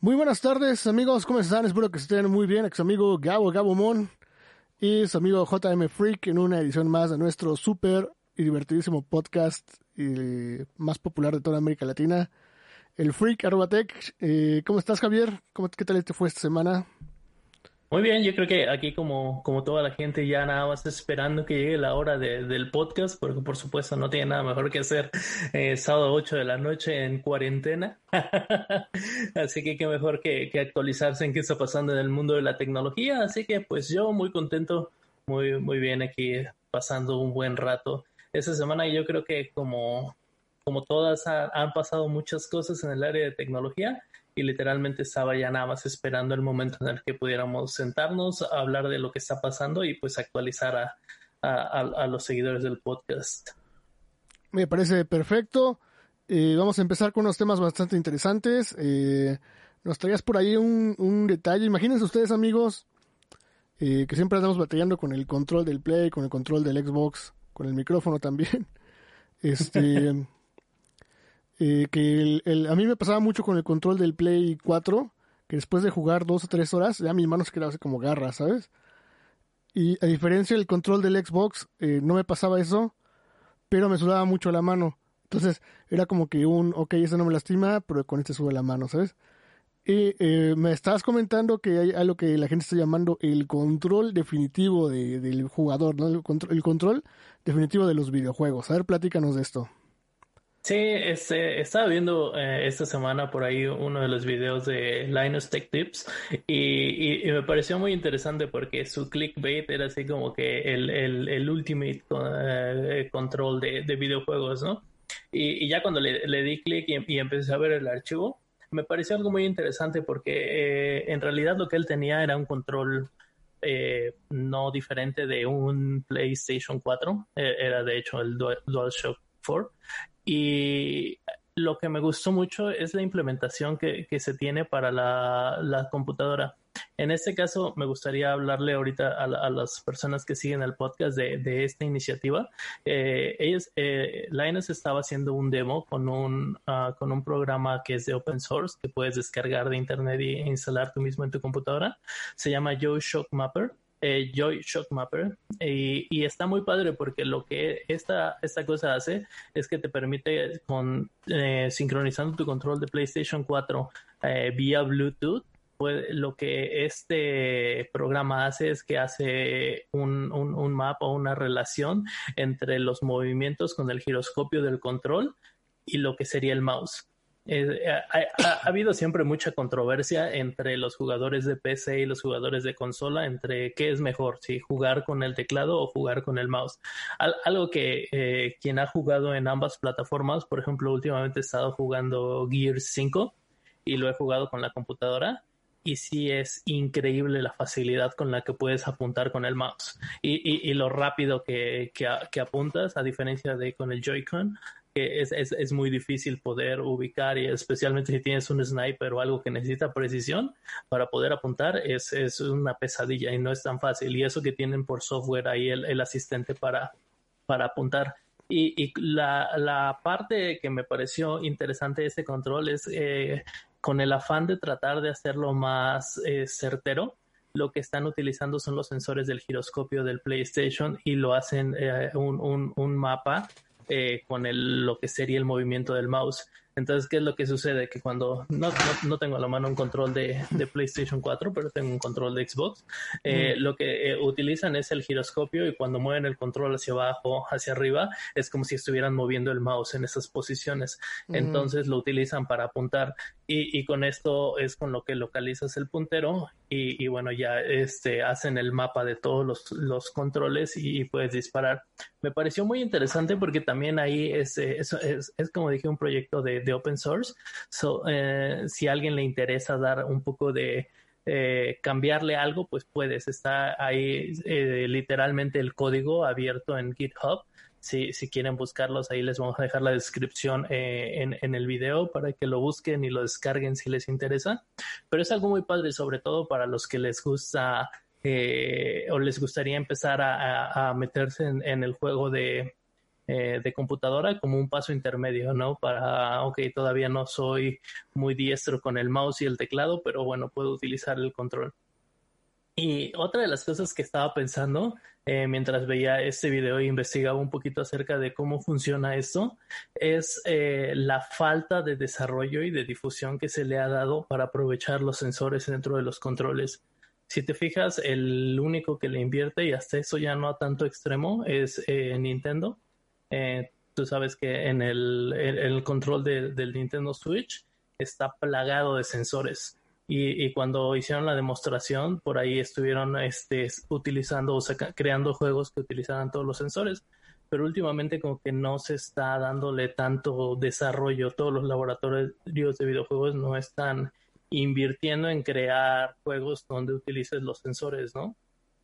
Muy buenas tardes, amigos. ¿Cómo están? Espero que estén muy bien. Ex amigo Gabo Gabo Mon y su amigo JM Freak en una edición más de nuestro súper y divertidísimo podcast y más popular de toda América Latina, el Freak Arrobatech. Eh, ¿Cómo estás, Javier? ¿Cómo, ¿Qué tal te fue esta semana? Muy bien, yo creo que aquí como, como toda la gente ya nada más esperando que llegue la hora de, del podcast, porque por supuesto no tiene nada mejor que hacer eh, sábado 8 de la noche en cuarentena. Así que qué mejor que, que, actualizarse en qué está pasando en el mundo de la tecnología. Así que pues yo muy contento, muy, muy bien aquí pasando un buen rato. Esta semana yo creo que como, como todas han pasado muchas cosas en el área de tecnología y literalmente estaba ya nada más esperando el momento en el que pudiéramos sentarnos, a hablar de lo que está pasando y pues actualizar a, a, a los seguidores del podcast. Me parece perfecto. Eh, vamos a empezar con unos temas bastante interesantes. Eh, nos traías por ahí un, un detalle. Imagínense ustedes, amigos, eh, que siempre andamos batallando con el control del Play, con el control del Xbox, con el micrófono también. Este. Eh, que el, el, a mí me pasaba mucho con el control del Play 4, que después de jugar dos o tres horas, ya mis manos quedaban así como garras, ¿sabes? Y a diferencia del control del Xbox, eh, no me pasaba eso, pero me sudaba mucho la mano. Entonces era como que un, ok, ese no me lastima, pero con este sube la mano, ¿sabes? Y eh, me estabas comentando que hay algo que la gente está llamando el control definitivo de, del jugador, ¿no? El control, el control definitivo de los videojuegos. A ver, platícanos de esto. Sí, este, estaba viendo eh, esta semana por ahí uno de los videos de Linus Tech Tips y, me pareció muy interesante porque su clickbait era así como que el, el, el ultimate uh, control de, de, videojuegos, ¿no? Y, ya cuando le, le di clic y, empecé a ver el archivo, me pareció algo muy interesante porque eh, en realidad lo que él tenía era un control eh, no diferente de un PlayStation 4, eh, era de hecho el DualShock 4 y lo que me gustó mucho es la implementación que, se tiene para la, computadora. En este caso, me gustaría hablarle ahorita a, a las personas que siguen el podcast de, de esta iniciativa. Eh, ellos, eh, Linus estaba haciendo un demo con un, uh, con un programa que es de open source que puedes descargar de internet e instalar tú mismo en tu computadora. Se llama Joe Shock Mapper eh, Joy Shock Mapper y, y, está muy padre porque lo que esta, esta cosa hace es que te permite con eh, sincronizando tu control de PlayStation 4 eh, vía Bluetooth pues, lo que este programa hace es que hace un, un, un mapa o una relación entre los movimientos con el giroscopio del control y lo que sería el mouse. Eh, ha, ha, ha, habido siempre mucha controversia entre los jugadores de PC y los jugadores de consola entre qué es mejor, si jugar con el teclado o jugar con el mouse. Al, algo que eh, quien ha jugado en ambas plataformas, por ejemplo, últimamente he estado jugando Gears 5 y lo he jugado con la computadora y sí es increíble la facilidad con la que puedes apuntar con el mouse y, y, y lo rápido que, apuntas a diferencia de con el Joy-Con que es, es, es, muy difícil poder ubicar y especialmente si tienes un sniper o algo que necesita precisión para poder apuntar es, es una pesadilla y no es tan fácil y eso que tienen por software ahí el, el asistente para, para apuntar. Y, y la, la, parte que me pareció interesante de este control es eh, con el afán de tratar de hacerlo más eh, certero, lo que están utilizando son los sensores del giroscopio del PlayStation y lo hacen eh, un, un, un, mapa eh, con el, lo que sería el movimiento del mouse. Entonces, ¿qué es lo que sucede? Que cuando no, no, no tengo a la mano un control de, de, PlayStation 4, pero tengo un control de Xbox, eh, mm. lo que eh, utilizan es el giroscopio y cuando mueven el control hacia abajo, hacia arriba, es como si estuvieran moviendo el mouse en esas posiciones. Mm. Entonces lo utilizan para apuntar y, y, con esto es con lo que localizas el puntero y, bueno, ya este, hacen el mapa de todos los, los controles y, y, puedes disparar. Me pareció muy interesante porque también ahí es, es, es, es como dije, un proyecto de, de open source. So, eh, si a alguien le interesa dar un poco de eh, cambiarle algo, pues puedes. Está ahí eh, literalmente el código abierto en GitHub. Si, si, quieren buscarlos, ahí les vamos a dejar la descripción eh, en, en, el video para que lo busquen y lo descarguen si les interesa. Pero es algo muy padre, sobre todo para los que les gusta o les gustaría empezar a, a, meterse en, en el juego de, eh, de computadora como un paso intermedio, ¿no? Para, ok, todavía no soy muy diestro con el mouse y el teclado, pero bueno, puedo utilizar el control. Y otra de las cosas que estaba pensando eh, mientras veía este video e investigaba un poquito acerca de cómo funciona esto es eh, la falta de desarrollo y de difusión que se le ha dado para aprovechar los sensores dentro de los controles. Si te fijas, el único que le invierte y hasta eso ya no a tanto extremo es Nintendo eh, tú sabes que en el, control del Nintendo Switch está plagado de sensores. Y, cuando hicieron la demostración, por ahí estuvieron este, utilizando, o creando juegos que utilizaran todos los sensores. Pero últimamente como que no se está dándole tanto desarrollo. Todos los laboratorios de videojuegos no están invirtiendo en crear juegos donde utilices los sensores, ¿no?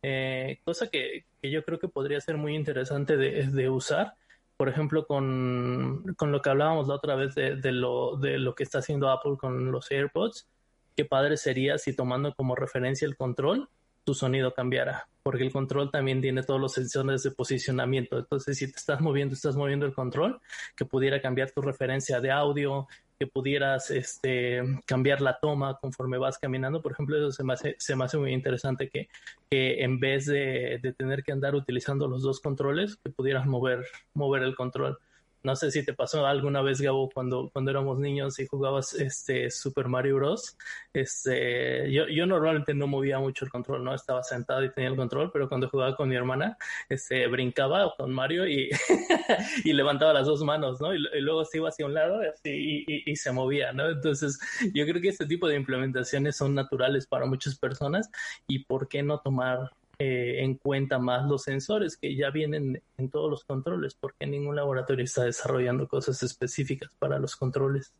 Eh, cosa que, que, yo creo que podría ser muy interesante de, de usar por ejemplo, con, lo que hablábamos la otra vez de, lo, de lo que está haciendo Apple con los AirPods, qué padre sería si tomando como referencia el control, tu sonido cambiara, porque el control también tiene todos los sensores de posicionamiento. Entonces, si te estás moviendo, estás moviendo el control, que pudiera cambiar tu referencia de audio, que pudieras este, cambiar la toma conforme vas caminando. Por ejemplo, eso se me hace, se me hace muy interesante que, que en vez de, de, tener que andar utilizando los dos controles, que pudieras mover, mover el control. No sé si te pasó alguna vez, Gabo, cuando, cuando éramos niños y jugabas este Super Mario Bros. Este, yo, yo normalmente no movía mucho el control, ¿no? Estaba sentado y tenía el control, pero cuando jugaba con mi hermana, este, brincaba con Mario y, y levantaba las dos manos, ¿no? Y, luego se iba hacia un lado y, y, se movía, ¿no? Entonces, yo creo que este tipo de implementaciones son naturales para muchas personas y ¿por qué no tomar eh, en cuenta más los sensores que ya vienen en todos los controles, porque ningún laboratorio está desarrollando cosas específicas para los controles.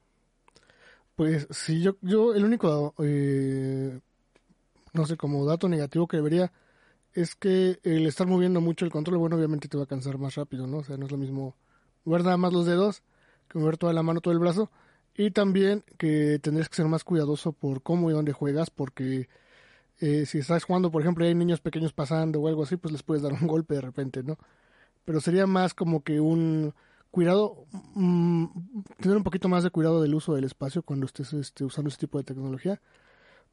Pues sí, yo, yo el único, eh, no sé, como dato negativo que debería es que el estar moviendo mucho el control, bueno, obviamente te va a cansar más rápido, ¿no? O sea, no es lo mismo mover nada más los dedos que mover toda la mano, todo el brazo. Y también que tendrías que ser más cuidadoso por cómo y dónde juegas, porque eh, si estás jugando, por ejemplo, y hay niños pequeños pasando o algo así, pues les puedes dar un golpe de repente, ¿no? Pero sería más como que un cuidado, mm, tener un poquito más de cuidado del uso del espacio cuando estés este, usando ese tipo de tecnología.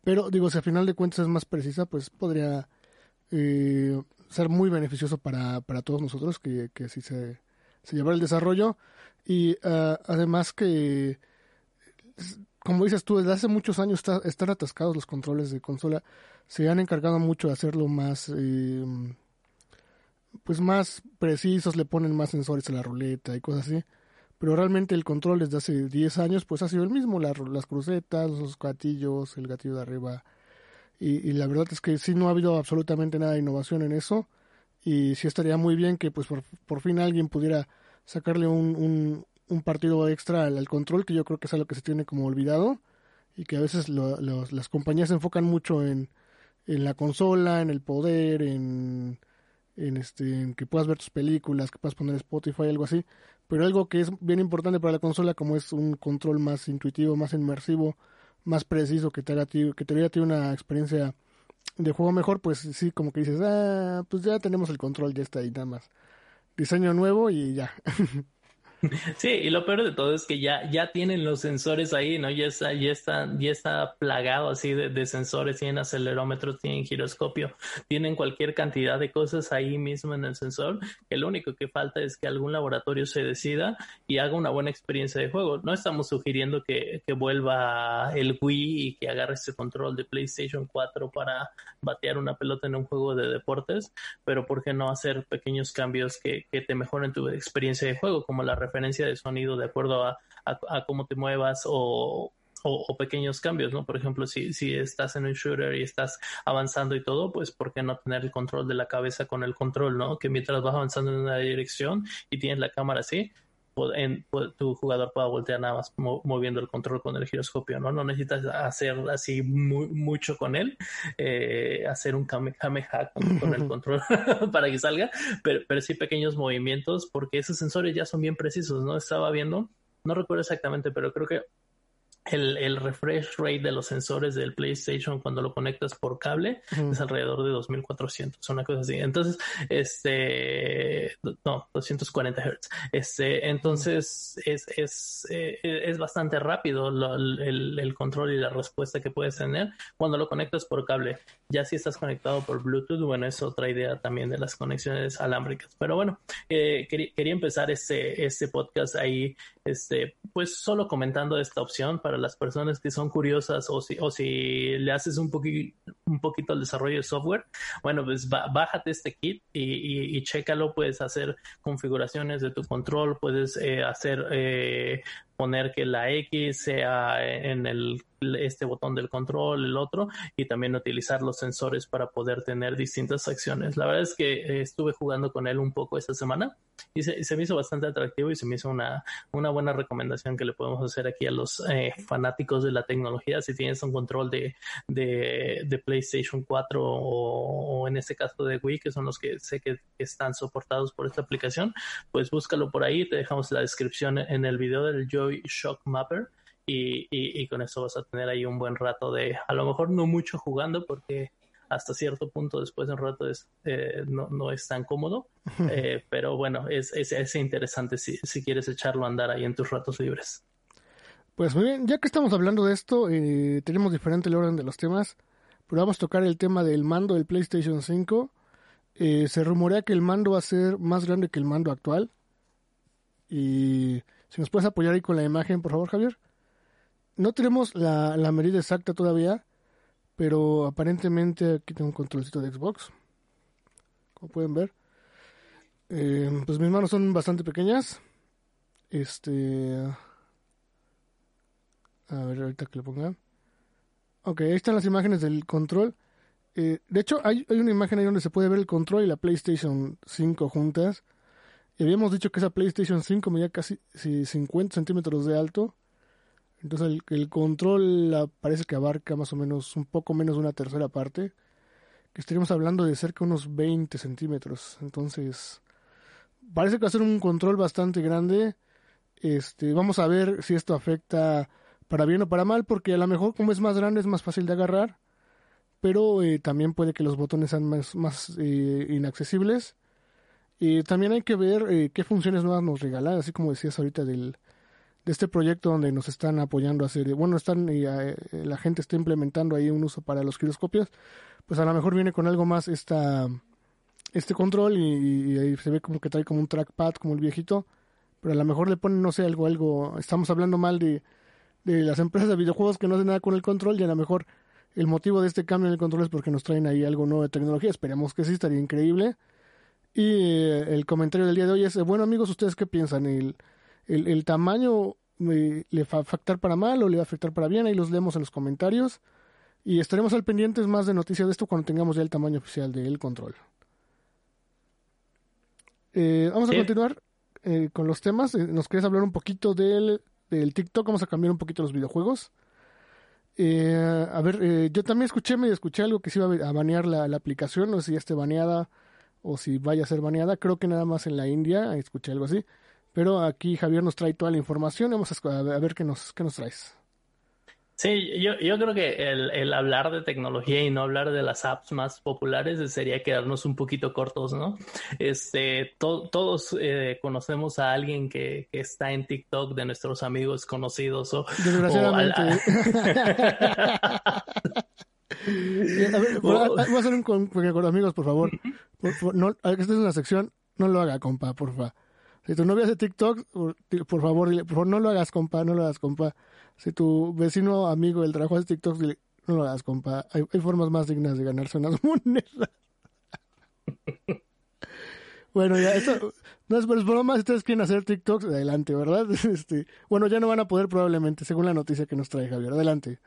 Pero digo, si al final de cuentas es más precisa, pues podría eh, ser muy beneficioso para, para todos nosotros que, que así se, se llevara el desarrollo. Y uh, además que como dices tú, desde hace muchos años está, están atascados los controles de consola. Se han encargado mucho de hacerlo más, eh, pues más precisos, le ponen más sensores a la ruleta y cosas así. Pero realmente el control desde hace 10 años pues ha sido el mismo, las crucetas, los gatillos, el gatillo de arriba. Y, la verdad es que sí no ha habido absolutamente nada de innovación en eso. Y sí estaría muy bien que pues por, por fin alguien pudiera sacarle un, un partido extra al, control, que yo creo que es algo que se tiene como olvidado y que a veces las compañías se enfocan mucho en, en la consola, en el poder, en, en, este, en que puedas ver tus películas, que puedas poner Spotify, algo así. Pero algo que es bien importante para la consola, como es un control más intuitivo, más inmersivo, más preciso, que te haga, que te haga una experiencia de juego mejor, pues sí, como que dices, ah, pues ya tenemos el control, ya está ahí nada más. Diseño nuevo y ya. Sí, y lo peor de todo es que ya, ya tienen los sensores ahí, ¿no? Ya está, ya está, ya está plagado así de, sensores, tienen acelerómetros, tienen giroscopio, tienen cualquier cantidad de cosas ahí mismo en el sensor, que lo único que falta es que algún laboratorio se decida y haga una buena experiencia de juego. No estamos sugiriendo que, que vuelva el Wii y que agarre ese control de PlayStation 4 para batear una pelota en un juego de deportes, pero ¿por qué no hacer pequeños cambios que, que te mejoren tu experiencia de juego, como la referencia de sonido de acuerdo a, cómo te muevas o, pequeños cambios, ¿no? Por ejemplo, si, si estás en un shooter y estás avanzando y todo, pues ¿por qué no tener el control de la cabeza con el control, ¿no? Que mientras vas avanzando en una dirección y tienes la cámara así, en, tu jugador pueda voltear nada más moviendo el control con el giroscopio, ¿no? No necesitas hacer así mucho con él, eh, hacer un kamehameha con, con el control para que salga, pero, pero sí pequeños movimientos porque esos sensores ya son bien precisos, ¿no? Estaba viendo, no recuerdo exactamente, pero creo que el, el, refresh rate de los sensores del PlayStation cuando lo conectas por cable es alrededor de 2400, una cosa así. Entonces, este, no, 240 Hz. Este, entonces es, es, eh, es bastante rápido el, el, control y la respuesta que puedes tener cuando lo conectas por cable. Ya si estás conectado por Bluetooth, bueno, es otra idea también de las conexiones alámbricas. Pero bueno, eh, quería, quería, empezar este, este podcast ahí, este, pues solo comentando esta opción para las personas que son curiosas o si, o si le haces un, poquito un poquito al desarrollo de software, bueno, pues bájate este kit y, y, chécalo, puedes hacer configuraciones de tu control, puedes eh, hacer eh, poner que la X sea en el este botón del control, el otro, y también utilizar los sensores para poder tener distintas acciones. La verdad es que eh, estuve jugando con él un poco esta semana y se, me hizo bastante atractivo y se me hizo una, una buena recomendación que le podemos hacer aquí a los eh, fanáticos de la tecnología. Si tienes un control de, de, PlayStation 4 o, en este caso de Wii, que son los que sé que están soportados por esta aplicación, pues búscalo por ahí. Te dejamos la descripción en el video del Joy Shock Mapper y, y, con eso vas a tener ahí un buen rato de, a lo mejor no mucho jugando porque hasta cierto punto después de un rato es, eh, no, no, es tan cómodo, eh, pero bueno, es, es, es interesante si, si, quieres echarlo a andar ahí en tus ratos libres. Pues muy bien, ya que estamos hablando de esto, eh, tenemos diferente el orden de los temas, pero vamos a tocar el tema del mando del PlayStation 5. se rumorea que el mando va a ser más grande que el mando actual. Y si nos puedes apoyar ahí con la imagen, por favor, Javier no tenemos la, la medida exacta todavía, pero aparentemente aquí tengo un controlcito de Xbox. Como pueden ver. Eh, pues mis manos son bastante pequeñas. Este. A ver, ahorita que lo ponga. Ok, ahí están las imágenes del control. Eh, de hecho, hay, hay, una imagen ahí donde se puede ver el control y la PlayStation 5 juntas. Y habíamos dicho que esa PlayStation 5 medía casi 50 centímetros de alto. Entonces el, control parece que abarca más o menos un poco menos de una tercera parte, que estaríamos hablando de cerca unos 20 centímetros. Entonces parece que va a ser un control bastante grande. Este, vamos a ver si esto afecta para bien o para mal, porque a lo mejor como es más grande es más fácil de agarrar, pero eh, también puede que los botones sean más, eh, inaccesibles. Y también hay que ver eh, qué funciones nuevas nos regalan, así como decías ahorita del, de este proyecto donde nos están apoyando a hacer, bueno, están y eh, la gente está implementando ahí un uso para los giroscopios, pues a lo mejor viene con algo más esta este control y, ahí se ve como que trae como un trackpad como el viejito, pero a lo mejor le ponen no sé algo algo, estamos hablando mal de de las empresas de videojuegos que no hacen nada con el control y a lo mejor el motivo de este cambio en el control es porque nos traen ahí algo nuevo de tecnología, esperemos que sí, estaría increíble. Y eh, el comentario del día de hoy es, bueno amigos, ¿ustedes qué piensan? El, el, tamaño le va a afectar para mal o le va a afectar para bien, ahí los leemos en los comentarios y estaremos al pendientes más de noticias de esto cuando tengamos ya el tamaño oficial del control. Eh, vamos a continuar eh, con los temas. Eh, nos quieres hablar un poquito del, del, TikTok, vamos a cambiar un poquito los videojuegos. a ver, yo también escuché, me escuché algo que se iba a banear la, la aplicación, no sé si ya esté baneada o si vaya a ser baneada. Creo que nada más en la India, escuché algo así. Pero aquí Javier nos trae toda la información. Vamos a, ver qué nos, qué nos traes. Sí, yo, yo creo que el, el, hablar de tecnología y no hablar de las apps más populares sería quedarnos un poquito cortos, ¿no? Este, todos eh, conocemos a alguien que, que, está en TikTok de nuestros amigos conocidos o... Desgraciadamente. a ver, voy a hacer un con, amigos, por favor. Por, no, esta es una sección, no lo haga, compa, por favor. Si tu novia hace TikTok, por favor, por favor, no lo hagas, compa, no lo hagas, compa. Si tu vecino, amigo del trabajo hace TikTok, dile, no lo hagas, compa. Hay, formas más dignas de ganarse unas monedas. bueno, ya, esto no es, es broma. Si ustedes quieren hacer TikTok, adelante, ¿verdad? Este, bueno, ya no van a poder probablemente, según la noticia que nos trae Javier. Adelante.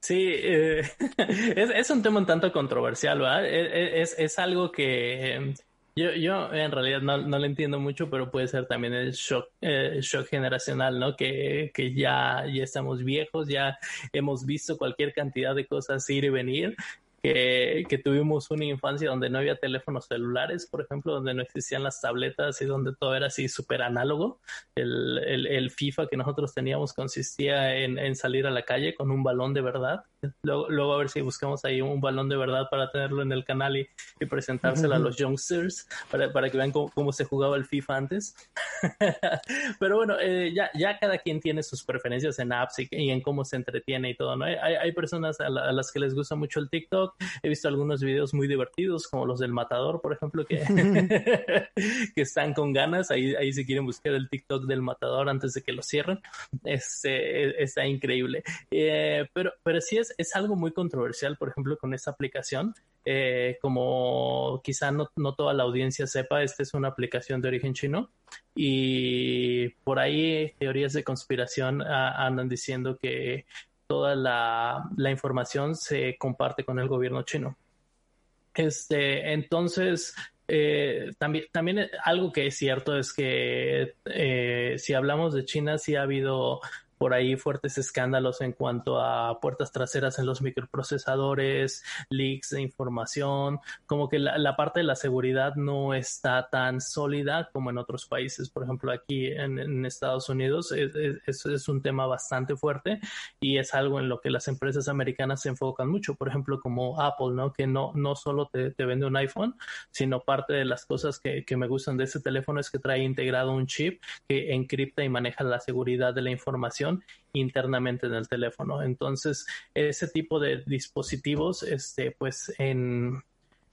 Sí, eh, es, un tema un tanto controversial, ¿verdad? E, e, es, es algo que yo, yo en realidad no, no lo entiendo mucho, pero puede ser también el shock, eh, shock generacional, ¿no? Que, que ya, ya estamos viejos, ya hemos visto cualquier cantidad de cosas ir y venir que, que, tuvimos una infancia donde no había teléfonos celulares, por ejemplo, donde no existían las tabletas y donde todo era así súper análogo. El, el, el, FIFA que nosotros teníamos consistía en, en, salir a la calle con un balón de verdad. Luego, luego a ver si buscamos ahí un balón de verdad para tenerlo en el canal y, y presentárselo a los youngsters para, para que vean cómo, cómo, se jugaba el FIFA antes. Pero bueno, eh, ya, ya cada quien tiene sus preferencias en apps y, y en cómo se entretiene y todo, ¿no? Hay, hay personas a, la, a, las que les gusta mucho el TikTok. He visto algunos videos muy divertidos, como los del matador, por ejemplo, que, que están con ganas. Ahí, ahí si quieren buscar el TikTok del matador antes de que lo cierren. Este, está increíble. Eh, pero, pero sí es, es algo muy controversial, por ejemplo, con esta aplicación. Eh, como quizá no, no, toda la audiencia sepa, esta es una aplicación de origen chino y por ahí teorías de conspiración a, andan diciendo que toda la, información se comparte con el gobierno chino. Este, entonces, eh, también, también algo que es cierto es que eh, si hablamos de China, sí ha habido por ahí fuertes escándalos en cuanto a puertas traseras en los microprocesadores, leaks de información, como que la, la parte de la seguridad no está tan sólida como en otros países. Por ejemplo, aquí en, en Estados Unidos es, es, es, un tema bastante fuerte y es algo en lo que las empresas americanas se enfocan mucho. Por ejemplo, como Apple, ¿no? Que no, no solo te, te vende un iPhone, sino parte de las cosas que, que me gustan de ese teléfono es que trae integrado un chip que encripta y maneja la seguridad de la información internamente en el teléfono. Entonces, ese tipo de dispositivos, este, pues en,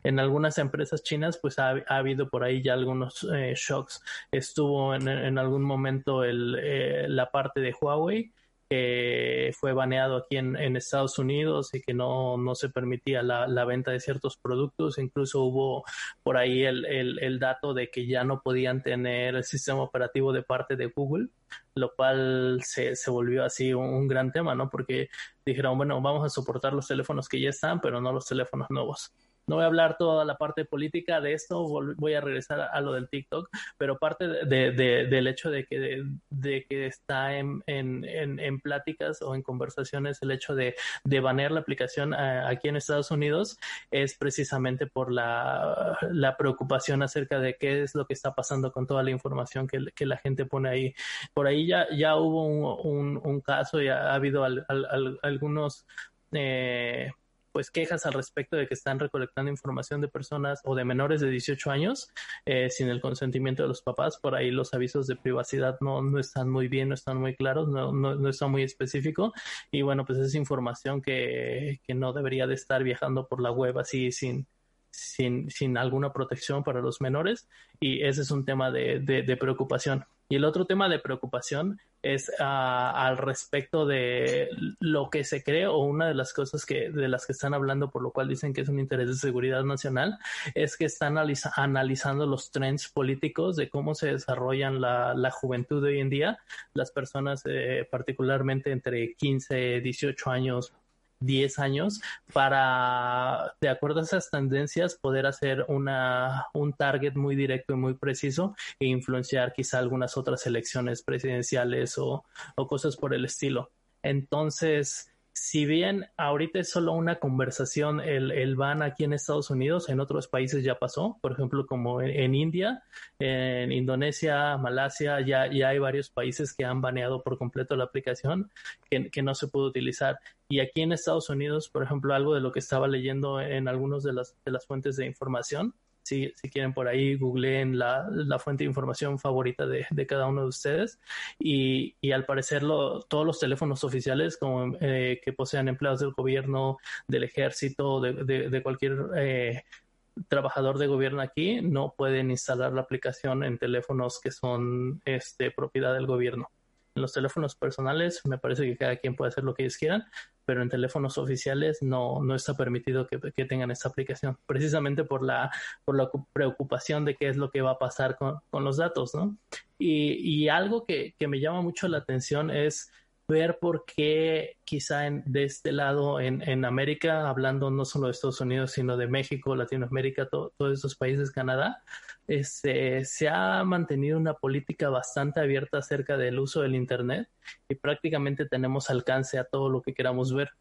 en algunas empresas chinas, pues ha, ha, habido por ahí ya algunos eh, shocks. Estuvo en, en, algún momento el, eh, la parte de Huawei, que fue baneado aquí en, Estados Unidos y que no, no se permitía la, la, venta de ciertos productos. Incluso hubo por ahí el, el, el, dato de que ya no podían tener el sistema operativo de parte de Google, lo cual se, se volvió así un, un, gran tema, ¿no? Porque dijeron, bueno, vamos a soportar los teléfonos que ya están, pero no los teléfonos nuevos. No voy a hablar toda la parte política de esto, voy a regresar a, lo del TikTok, pero parte de, de, del hecho de que, de, que está en, en, en, pláticas o en conversaciones el hecho de, de banear la aplicación a, aquí en Estados Unidos es precisamente por la, la, preocupación acerca de qué es lo que está pasando con toda la información que, que la gente pone ahí. Por ahí ya, ya hubo un, un, caso y ha, ha habido al, al, al, algunos... Eh, pues quejas al respecto de que están recolectando información de personas o de menores de 18 años eh, sin el consentimiento de los papás. Por ahí los avisos de privacidad no, no están muy bien, no están muy claros, no, no, no están muy específico. Y bueno, pues es información que, que no debería de estar viajando por la web así sin, sin, sin alguna protección para los menores. Y ese es un tema de, de preocupación. Y el otro tema de preocupación es uh, al respecto de lo que se cree o una de las cosas que de las que están hablando por lo cual dicen que es un interés de seguridad nacional es que están analiza analizando los trends políticos de cómo se desarrollan la, la juventud de hoy en día. Las personas eh, particularmente entre 15 18 años 10 años para, de acuerdo a esas tendencias, poder hacer una, un target muy directo y muy preciso e influenciar quizá algunas otras elecciones presidenciales o, o cosas por el estilo. Entonces, si bien ahorita es solo una conversación el, el, ban aquí en Estados Unidos, en otros países ya pasó, por ejemplo como en, India, en Indonesia, Malasia, ya, ya, hay varios países que han baneado por completo la aplicación que, que, no se puede utilizar. Y aquí en Estados Unidos, por ejemplo, algo de lo que estaba leyendo en algunas de las, de las fuentes de información, si, si, quieren por ahí, googleen la, la fuente de información favorita de, de cada uno de ustedes. Y, y al parecer lo, todos los teléfonos oficiales como eh, que posean empleados del gobierno, del ejército, de, de, cualquier eh, trabajador de gobierno aquí, no pueden instalar la aplicación en teléfonos que son este, propiedad del gobierno. En los teléfonos personales me parece que cada quien puede hacer lo que ellos quieran, pero en teléfonos oficiales no, no está permitido que, que, tengan esta aplicación, precisamente por la, por la preocupación de qué es lo que va a pasar con, con los datos, ¿no? Y, y algo que, que, me llama mucho la atención es ver por qué quizá en, de este lado en, en, América, hablando no solo de Estados Unidos, sino de México, Latinoamérica, to, todos estos países, Canadá, este, se ha mantenido una política bastante abierta acerca del uso del Internet y prácticamente tenemos alcance a todo lo que queramos ver.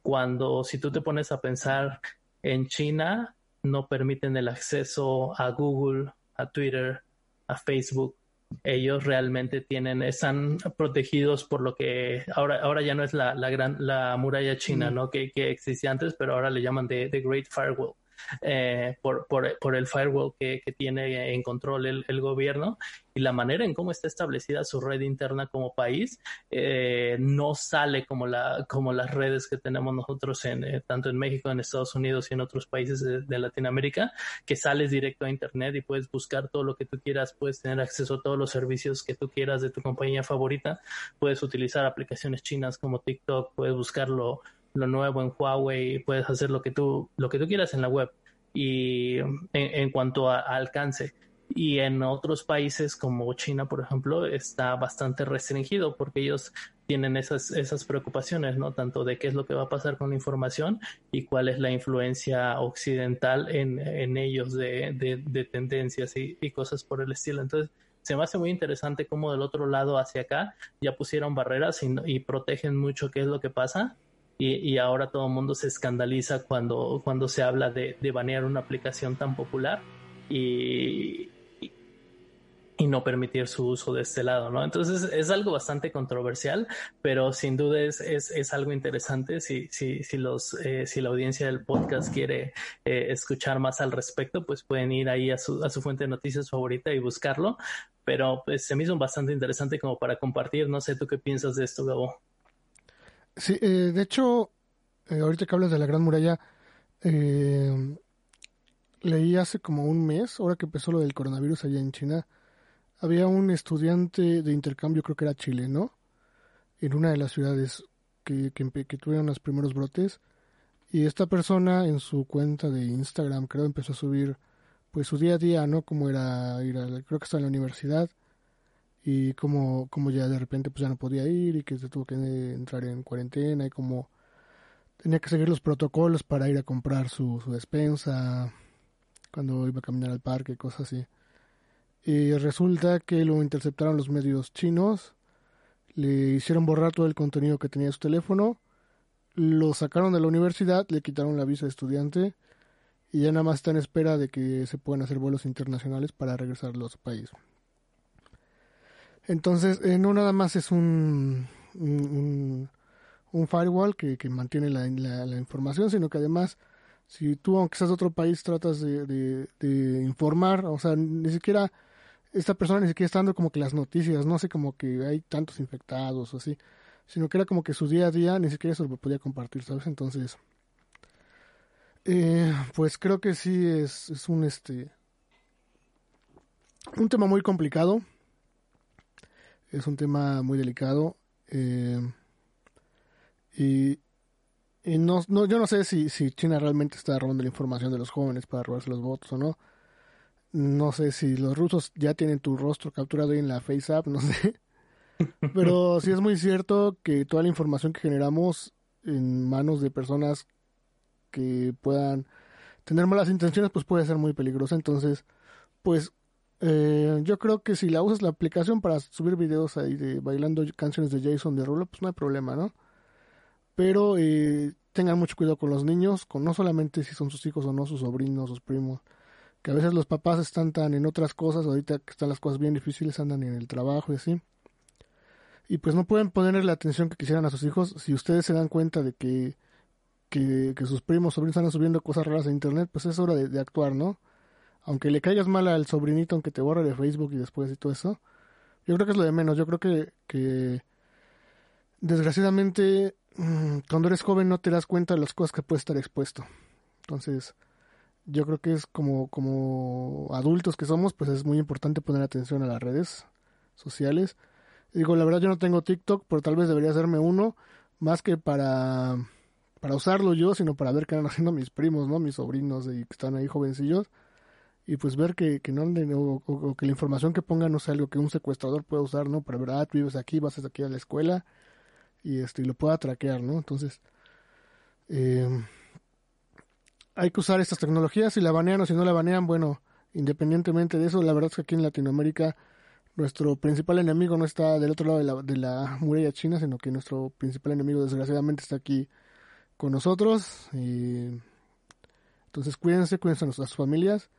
Cuando si tú te pones a pensar en China no permiten el acceso a Google, a Twitter, a Facebook. Ellos realmente tienen, están protegidos por lo que ahora, ahora ya no es la, la gran, la muralla china, ¿no? Que, que existía antes, pero ahora le llaman de The Great Firewall. Eh, por, por, por, el firewall que, que, tiene en control el, el, gobierno y la manera en cómo está establecida su red interna como país eh, no sale como, la, como las redes que tenemos nosotros en, eh, tanto en México, en Estados Unidos y en otros países de, de, Latinoamérica, que sales directo a Internet y puedes buscar todo lo que tú quieras, puedes tener acceso a todos los servicios que tú quieras de tu compañía favorita, puedes utilizar aplicaciones chinas como TikTok, puedes buscarlo lo nuevo en Huawei, puedes hacer lo que tú, lo que tú quieras en la web y en, en cuanto a, a, alcance. Y en otros países como China, por ejemplo, está bastante restringido porque ellos tienen esas, esas preocupaciones, ¿no? Tanto de qué es lo que va a pasar con la información y cuál es la influencia occidental en, en ellos de, de, de tendencias y, y, cosas por el estilo. Entonces, se me hace muy interesante cómo del otro lado hacia acá ya pusieron barreras y, y protegen mucho qué es lo que pasa y, y, ahora todo el mundo se escandaliza cuando, cuando se habla de, de banear una aplicación tan popular y, y, no permitir su uso de este lado, ¿no? Entonces es algo bastante controversial, pero sin duda es, es, es algo interesante si, si, si, los, eh, si la audiencia del podcast quiere eh, escuchar más al respecto, pues pueden ir ahí a su, a su fuente de noticias favorita y buscarlo, pero pues se me hizo bastante interesante como para compartir, no sé tú qué piensas de esto, Gabo. Sí, eh, de hecho, eh, ahorita que hablas de la Gran Muralla, eh, leí hace como un mes, ahora que empezó lo del coronavirus allá en China, había un estudiante de intercambio, creo que era chileno, en una de las ciudades que, que, tuvieron los primeros brotes, y esta persona en su cuenta de Instagram, creo, empezó a subir pues su día a día, ¿no? Como era ir a, creo que estaba en la universidad, y como, como ya de repente pues ya no podía ir y que se tuvo que entrar en cuarentena y como tenía que seguir los protocolos para ir a comprar su, su despensa cuando iba a caminar al parque, cosas así. Y resulta que lo interceptaron los medios chinos, le hicieron borrar todo el contenido que tenía su teléfono, lo sacaron de la universidad, le quitaron la visa de estudiante y ya nada más está en espera de que se puedan hacer vuelos internacionales para regresarlo a su país. Entonces, eh, no nada más es un, un, firewall que, que mantiene la, la, información, sino que además, si tú, aunque seas de otro país, tratas de, de, de, informar, o sea, ni siquiera, esta persona ni siquiera está dando como que las noticias, no sé, como que hay tantos infectados o así, sino que era como que su día a día ni siquiera eso lo podía compartir, ¿sabes? Entonces, eh, pues creo que sí es, es un, este, un tema muy complicado es un tema muy delicado. Eh, y, no, no, yo no sé si, si China realmente está robando la información de los jóvenes para robarse los votos o no. No sé si los rusos ya tienen tu rostro capturado ahí en la Face App, no sé. Pero sí es muy cierto que toda la información que generamos en manos de personas que puedan tener malas intenciones, pues puede ser muy peligrosa. Entonces, pues eh, yo creo que si la usas la aplicación para subir videos ahí de bailando canciones de Jason de Rulo, pues no hay problema, ¿no? Pero eh, tengan mucho cuidado con los niños, con no solamente si son sus hijos o no, sus sobrinos, sus primos, que a veces los papás están tan en otras cosas, ahorita que están las cosas bien difíciles, andan en el trabajo y así. Y pues no pueden ponerle la atención que quisieran a sus hijos. Si ustedes se dan cuenta de que, que, sus primos, sobrinos están subiendo cosas raras en internet, pues es hora de actuar, ¿no? Aunque le caigas mal al sobrinito, aunque te borre de Facebook y después y todo eso, yo creo que es lo de menos. Yo creo que, que desgraciadamente, mm, cuando eres joven no te das cuenta de las cosas que puedes estar expuesto. Entonces, yo creo que es como, como adultos que somos, pues es muy importante poner atención a las redes sociales. Digo, la verdad yo no tengo TikTok, pero tal vez debería hacerme uno, más que para, para usarlo yo, sino para ver qué están haciendo mis primos, ¿no? Mis sobrinos y que están ahí jovencillos y pues ver que, que no anden, o, que la información que pongan no sea algo que un secuestrador pueda usar, ¿no? Para ver, ah, vives aquí, vas aquí a la escuela y este y lo pueda traquear, ¿no? Entonces, eh, hay que usar estas tecnologías, si la banean o si no la banean, bueno, independientemente de eso, la verdad es que aquí en Latinoamérica nuestro principal enemigo no está del otro lado de la, de la muralla china, sino que nuestro principal enemigo desgraciadamente está aquí con nosotros y Entonces cuídense, cuídense a nuestras familias.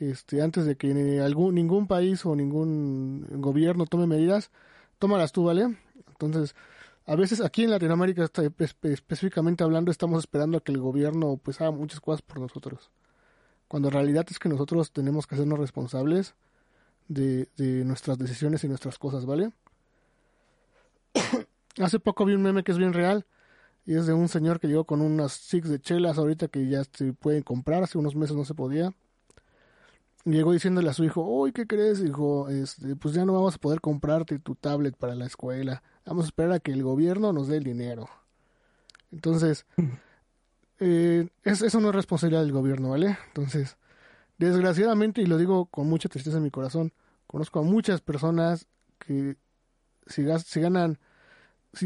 Este, antes de que algún, ningún país o ningún gobierno tome medidas, tómalas tú, ¿vale? Entonces, a veces aquí en Latinoamérica específicamente hablando estamos esperando a que el gobierno pues haga muchas cosas por nosotros cuando en realidad es que nosotros tenemos que hacernos responsables de, nuestras decisiones y nuestras cosas, ¿vale? Hace poco vi un meme que es bien real y es de un señor que llegó con unas six de chelas ahorita que ya se pueden comprar, hace unos meses no se podía. Llegó diciéndole a su hijo, uy, ¿qué crees, hijo? Este, pues ya no vamos a poder comprarte tu tablet para la escuela. Vamos a esperar a que el gobierno nos dé el dinero. Entonces, eh, eso no es responsabilidad del gobierno, ¿vale? Entonces, desgraciadamente, y lo digo con mucha tristeza en mi corazón, conozco a muchas personas que si, ganan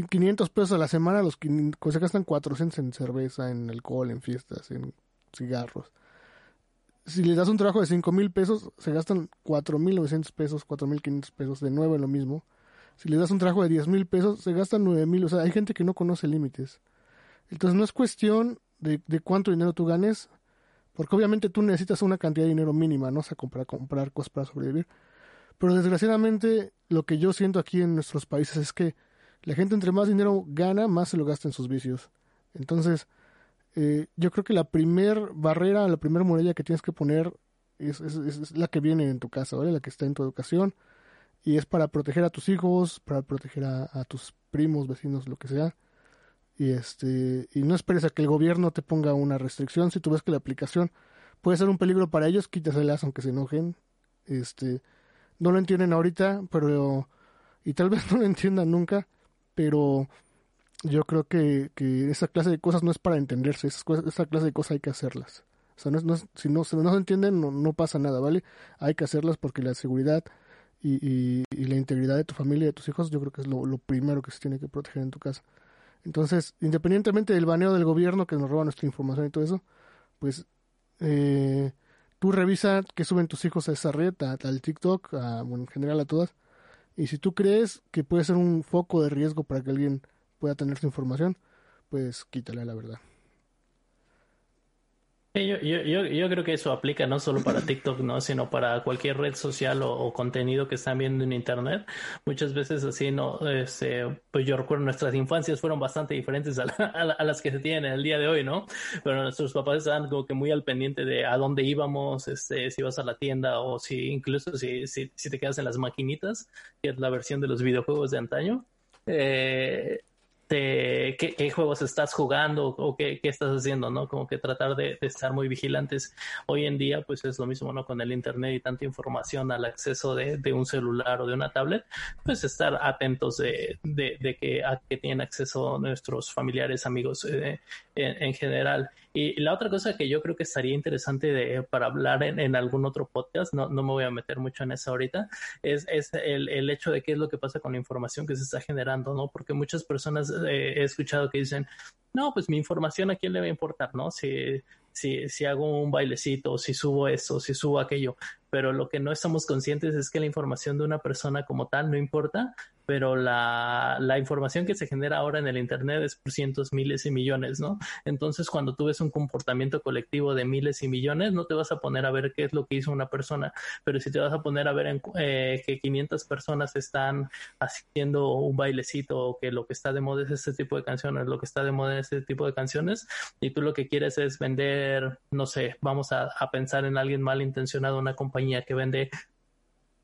500 pesos a la semana, los que se gastan 400 en cerveza, en alcohol, en fiestas, en cigarros. Si les das un trabajo de 5 mil pesos, se gastan 4.900 pesos, 4.500 pesos, de nuevo en lo mismo. Si les das un trabajo de 10 mil pesos, se gastan 9 mil. O sea, hay gente que no conoce límites. Entonces no es cuestión de, cuánto dinero tú ganes, porque obviamente tú necesitas una cantidad de dinero mínima, ¿no? O sea, comprar, comprar cosas para sobrevivir. Pero desgraciadamente lo que yo siento aquí en nuestros países es que la gente entre más dinero gana, más se lo gasta en sus vicios. Entonces, eh, yo creo que la primer barrera, la primera muralla que tienes que poner es, es, la que viene en tu casa, ¿vale? La que está en tu educación. Y es para proteger a tus hijos, para proteger a tus primos, vecinos, lo que sea y este y no esperes a que el gobierno te ponga una restricción si tú ves que la aplicación puede ser un peligro para ellos quítaselas aunque se enojen este no lo entienden ahorita pero y tal vez no lo entiendan nunca pero yo creo que, que esa clase de cosas no es para entenderse esa, esa clase de cosas hay que hacerlas o sea no, no si no, no se entienden no, no pasa nada vale hay que hacerlas porque la seguridad y, y, y, la integridad de tu familia y de tus hijos yo creo que es lo, lo primero que se tiene que proteger en tu casa entonces, independientemente del baneo del gobierno que nos roba nuestra información y todo eso, pues eh, tú revisa que suben tus hijos a esa red, al TikTok, bueno, en general a todas. Y si tú crees que puede ser un foco de riesgo para que alguien pueda tener su información, pues quítale la verdad. Yo, creo que eso aplica no solo para TikTok, ¿no? sino para cualquier red social o, contenido que están viendo en Internet. Muchas veces así, ¿no? Este, pues yo recuerdo nuestras infancias fueron bastante diferentes a, a, las que se tienen el día de hoy, ¿no? Pero nuestros papás estaban como que muy al pendiente de a dónde íbamos, este, si ibas a la tienda o si incluso si, si, si te quedas en las maquinitas, que es la versión de los videojuegos de antaño. Eh, este, qué, juegos estás jugando o qué, estás haciendo, ¿no? Como que tratar de, estar muy vigilantes. Hoy en día, pues es lo mismo, ¿no? Con el Internet y tanta información al acceso de, un celular o de una tablet, pues estar atentos de, de, que a qué tienen acceso nuestros familiares, amigos eh, en, general. Y la otra cosa que yo creo que estaría interesante de, para hablar en, algún otro podcast, no, no me voy a meter mucho en eso ahorita, es, es el, el hecho de qué es lo que pasa con la información que se está generando, ¿no? Porque muchas personas eh, he escuchado que dicen, no, pues mi información a quién le va a importar, ¿no? Si, si, si hago un bailecito, si subo eso, si subo aquello, pero lo que no estamos conscientes es que la información de una persona como tal no importa, pero la, la, información que se genera ahora en el Internet es por cientos, miles y millones, ¿no? Entonces, cuando tú ves un comportamiento colectivo de miles y millones, no te vas a poner a ver qué es lo que hizo una persona, pero si te vas a poner a ver en, eh, que 500 personas están haciendo un bailecito o que lo que está de moda es este tipo de canciones, lo que está de moda es este tipo de canciones, y tú lo que quieres es vender, no sé, vamos a, a pensar en alguien malintencionado, una compañía que vende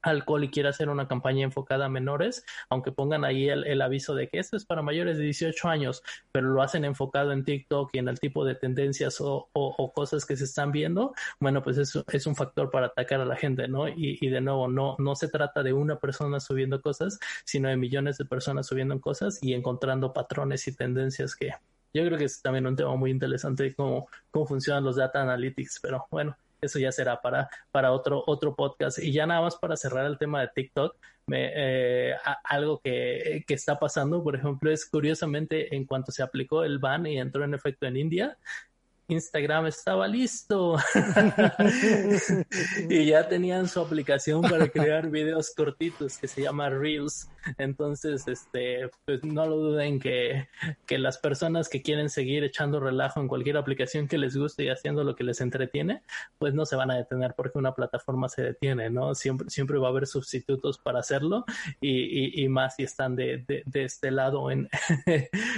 alcohol y quiere hacer una campaña enfocada a menores, aunque pongan ahí el, aviso de que esto es para mayores de 18 años, pero lo hacen enfocado en TikTok y en el tipo de tendencias o, cosas que se están viendo, bueno, pues eso es un factor para atacar a la gente, ¿no? Y, y, de nuevo, no, no se trata de una persona subiendo cosas, sino de millones de personas subiendo cosas y encontrando patrones y tendencias que yo creo que es también un tema muy interesante cómo, cómo funcionan los data analytics, pero bueno, eso ya será para, para otro, otro podcast. Y ya nada más para cerrar el tema de TikTok, me, eh, algo que, que, está pasando, por ejemplo, es curiosamente en cuanto se aplicó el ban y entró en efecto en India, Instagram estaba listo y ya tenían su aplicación para crear videos cortitos que se llama Reels. Entonces, este, pues no lo duden que, que las personas que quieren seguir echando relajo en cualquier aplicación que les guste y haciendo lo que les entretiene, pues no se van a detener porque una plataforma se detiene, ¿no? Siempre, siempre va a haber sustitutos para hacerlo y, y, más si están de, de, este lado en,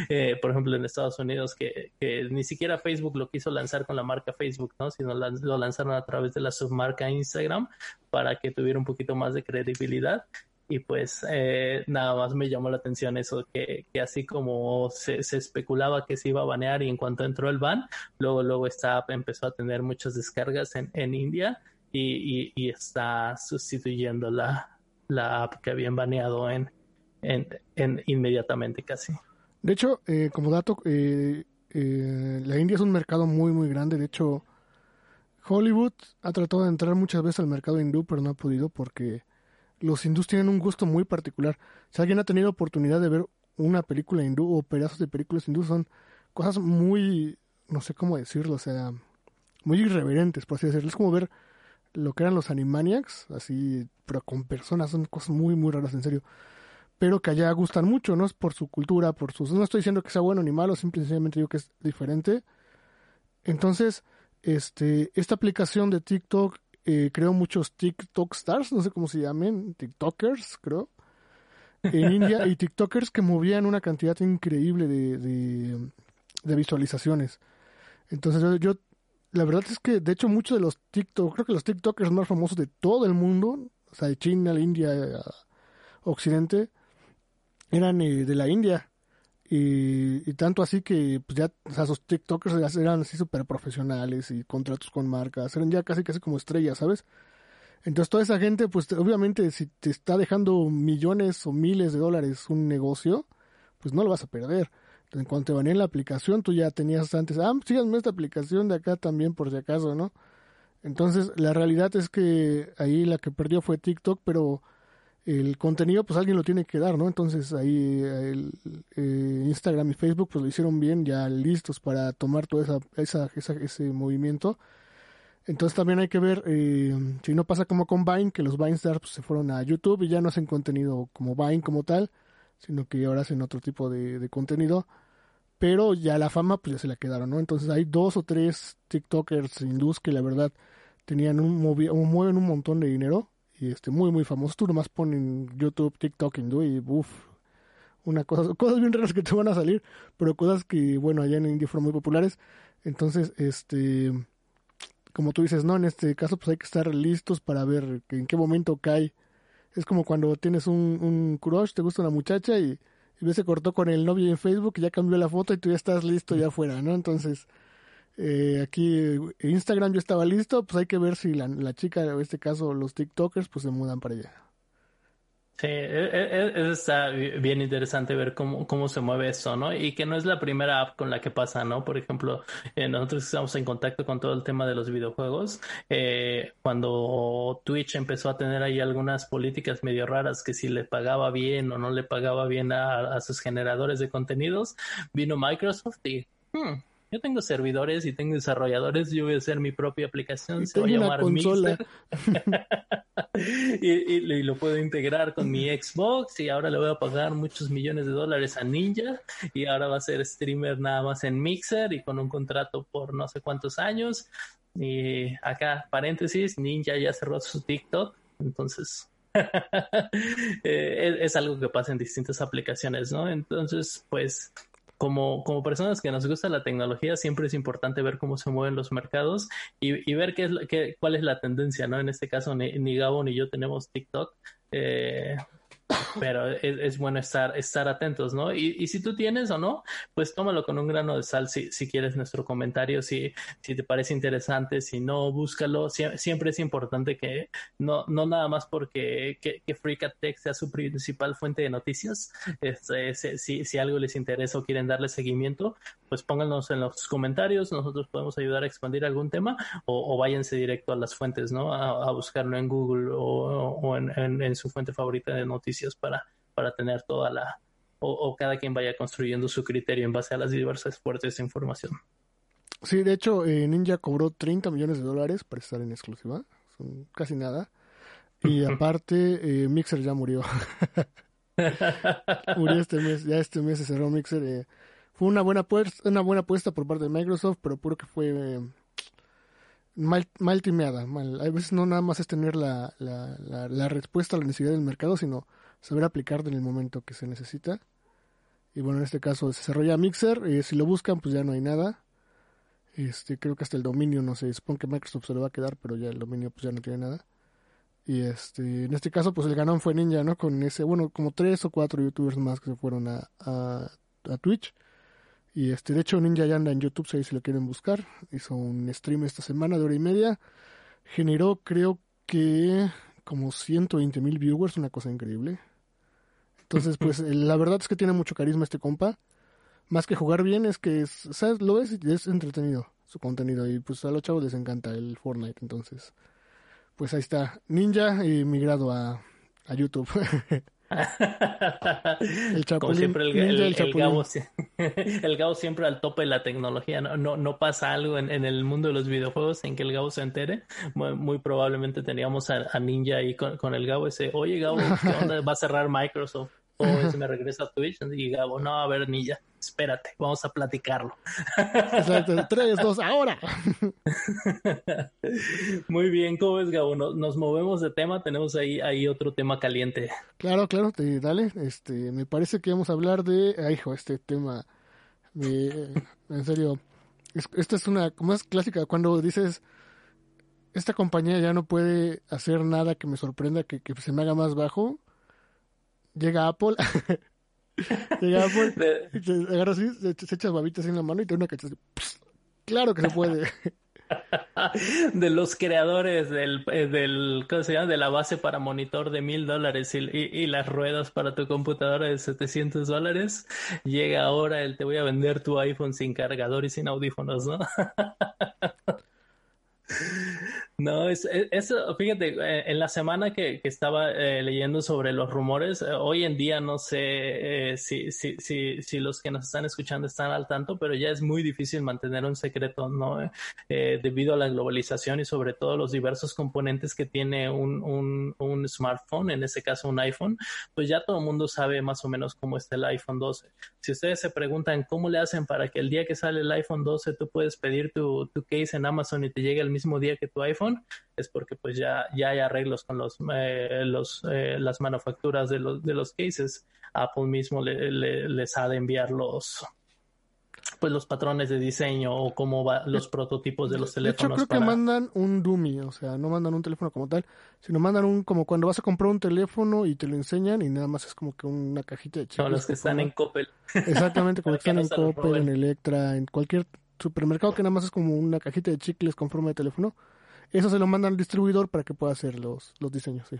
eh, por ejemplo, en Estados Unidos, que, que, ni siquiera Facebook lo quiso lanzar con la marca Facebook, ¿no? Sino lo lanzaron a través de la submarca Instagram para que tuviera un poquito más de credibilidad y pues eh, nada más me llamó la atención eso, que, que así como se, especulaba que se iba a banear y en cuanto entró el ban, luego, luego esta app empezó a tener muchas descargas en, en India y, y, está sustituyendo la, la app que habían baneado en, en inmediatamente casi. De hecho, eh, como dato, eh, eh, la India es un mercado muy, muy grande. De hecho, Hollywood ha tratado de entrar muchas veces al mercado hindú, pero no ha podido porque los hindús tienen un gusto muy particular. Si alguien ha tenido oportunidad de ver una película hindú o pedazos de películas hindú, son cosas muy, no sé cómo decirlo, o sea, muy irreverentes, por así decirlo. Es como ver lo que eran los Animaniacs, así, pero con personas, son cosas muy, muy raras, en serio. Pero que allá gustan mucho, ¿no? Es por su cultura, por sus... No estoy diciendo que sea bueno ni malo, simplemente digo que es diferente. Entonces, este, esta aplicación de TikTok eh, creo muchos TikTok stars, no sé cómo se llamen, TikTokers, creo, en India, y TikTokers que movían una cantidad increíble de, de, visualizaciones. Entonces yo, la verdad es que de hecho muchos de los TikTok, creo que los TikTokers más famosos de todo el mundo, o sea, de China, la India, Occidente, eran eh, de la India. Y, tanto así que pues ya, o sea, sus TikTokers eran así súper profesionales y contratos con marcas, eran ya casi casi como estrellas, ¿sabes? Entonces toda esa gente, pues obviamente si te está dejando millones o miles de dólares un negocio, pues no lo vas a perder. en cuanto te en la aplicación, tú ya tenías antes, ah, síganme esta aplicación de acá también por si acaso, ¿no? Entonces la realidad es que ahí la que perdió fue TikTok, pero el contenido pues alguien lo tiene que dar, ¿no? Entonces ahí el, eh, Instagram y Facebook pues lo hicieron bien, ya listos para tomar todo esa, esa, ese movimiento. Entonces también hay que ver eh, si no pasa como con Vine, que los Vine Stars pues, se fueron a YouTube y ya no hacen contenido como Vine como tal, sino que ahora hacen otro tipo de, de contenido. Pero ya la fama pues ya se la quedaron, ¿no? Entonces hay dos o tres TikTokers hindús que la verdad tenían un, mueven un montón de dinero y este muy muy famoso. Tú nomás ponen YouTube, TikTok hindú y uff, una cosa, cosas bien raras que te van a salir, pero cosas que bueno allá en India fueron muy populares. Entonces, este, como tú dices, no, en este caso pues hay que estar listos para ver en qué momento cae. Es como cuando tienes un, un crush, te gusta una muchacha y, y se cortó con el novio en Facebook y ya cambió la foto y tú ya estás listo ya afuera, ¿no? Entonces, eh, aquí Instagram ya estaba listo, pues hay que ver si la, chica, en este caso los TikTokers, pues se mudan para allá. Sí, e, e, e, está bien interesante ver cómo, cómo se mueve eso, ¿no? Y que no es la primera app con la que pasa, ¿no? Por ejemplo, eh, nosotros estamos en contacto con todo el tema de los videojuegos. Eh, cuando Twitch empezó a tener ahí algunas políticas medio raras que si le pagaba bien o no le pagaba bien a, a sus generadores de contenidos, vino Microsoft y... Hmm, yo tengo servidores y tengo desarrolladores, yo voy a hacer mi propia aplicación, se va a llamar Mixer. y, lo puedo integrar con mi Xbox y ahora le voy a pagar muchos millones de dólares a Ninja y ahora va a ser streamer nada más en Mixer y con un contrato por no sé cuántos años. Y acá, paréntesis, Ninja ya cerró su TikTok, entonces eh, es, algo que pasa en distintas aplicaciones, ¿no? Entonces, pues como, como personas que nos gusta la tecnología, siempre es importante ver cómo se mueven los mercados y, y ver qué es, qué, cuál es la tendencia, ¿no? En este caso, ni, ni Gabo ni yo tenemos TikTok. Eh, pero es, bueno estar, estar atentos, ¿no? Y, y, si tú tienes o no, pues tómalo con un grano de sal si, si quieres nuestro comentario, si, si te parece interesante, si no, búscalo. siempre es importante que no, no nada más porque que, que sea su principal fuente de noticias, este, si, si algo les interesa o quieren darle seguimiento, pues pónganos en los comentarios, nosotros podemos ayudar a expandir algún tema o, váyanse directo a las fuentes, ¿no? A, buscarlo en Google o, o en, en su fuente favorita de noticias para, para tener toda la, o, cada quien vaya construyendo su criterio en base a las diversas fuentes de información. Sí, de hecho, eh, Ninja cobró 30 millones de dólares para estar en exclusiva. Son casi nada. Y aparte, eh, Mixer ya murió. murió este mes. Ya este mes se cerró Mixer. Eh. Fue una buena, apuesta, una buena apuesta por parte de Microsoft, pero puro que fue eh, mal, mal timeada. Mal. A veces no nada más es tener la, la, respuesta a la necesidad del mercado, sino saber aplicar en el momento que se necesita. Y bueno, en este caso se ya Mixer. si lo buscan, pues ya no hay nada. Este, creo que hasta el dominio, no sé, supongo que Microsoft se lo va a quedar, pero ya el dominio pues ya no tiene nada. Y este, en este caso, pues el ganón fue Ninja, ¿no? Con ese, bueno, como tres o cuatro youtubers más que se fueron a, a, Twitch. Y este, de hecho, Ninja ya anda en YouTube, si lo quieren buscar. Hizo un stream esta semana de hora y media. Generó, creo que, como 120 mil viewers, una cosa increíble. Entonces, pues, la verdad es que tiene mucho carisma este compa más que jugar bien, es que, ¿sabes? Lo es y es entretenido su contenido. Y pues a los chavos les encanta el Fortnite. Entonces, pues ahí está. Ninja y migrado a, a YouTube. el Como siempre, el, el, el, Gabo, el, Gabo, siempre al tope de la tecnología. No, no, no pasa algo en, en, el mundo de los videojuegos en que el Gabo se entere. Muy, muy probablemente teníamos a, Ninja ahí con, con, el Gabo ese, oye Gabo, ¿qué onda? Va a cerrar Microsoft o me regresa a Twitch y Gabo, no, a ver, Ninja, espérate, vamos a platicarlo. Exacto, tres, dos, ahora. Muy bien, ¿cómo ves, Gabo? Nos, movemos de tema, tenemos ahí, ahí otro tema caliente. Claro, claro, te, dale, este, me parece que vamos a hablar de, ay, hijo, este tema, en serio, esta es una, es clásica, cuando dices, esta compañía ya no puede hacer nada que me sorprenda, que, que se me haga más bajo, llega Apple, llega Apple, se agarra así, se, echa babitas en la mano y te da una cachada. Claro que se puede. de los creadores del, eh, del ¿cómo se llama? de la base para monitor de mil dólares y, y, las ruedas para tu computadora de 700 dólares, llega ahora el te voy a vender tu iPhone sin cargador y sin audífonos, ¿no? No, es, eso, fíjate, eh, en la semana que, estaba eh, leyendo sobre los rumores, eh, hoy en día no sé si, si, si, los que nos están escuchando están al tanto, pero ya es muy difícil mantener un secreto, ¿no? debido a la globalización y sobre todo los diversos componentes que tiene un smartphone, en este caso un iPhone, pues ya todo el mundo sabe más o menos cómo está el iPhone 12. Si ustedes se preguntan cómo le hacen para que el día que sale el iPhone 12 tú puedes pedir tu, tu case en Amazon y te llegue el mismo día que tu iPhone, es porque pues ya, ya hay arreglos con los, eh, los eh, las manufacturas de los, de los cases. Apple mismo le, les ha de enviar los pues los patrones de diseño o cómo va los prototipos de los teléfonos. De creo que mandan un dummy, o sea, no mandan un teléfono como tal, sino mandan un como cuando vas a comprar un teléfono y te lo enseñan y nada más es como que una cajita de chicles. Como los que están en Coppel. Exactamente, como que están en Coppel, en Electra, en cualquier supermercado que nada más es como una cajita de chicles con forma de teléfono. Eso se lo mandan al distribuidor para que pueda hacer los, los diseños, sí.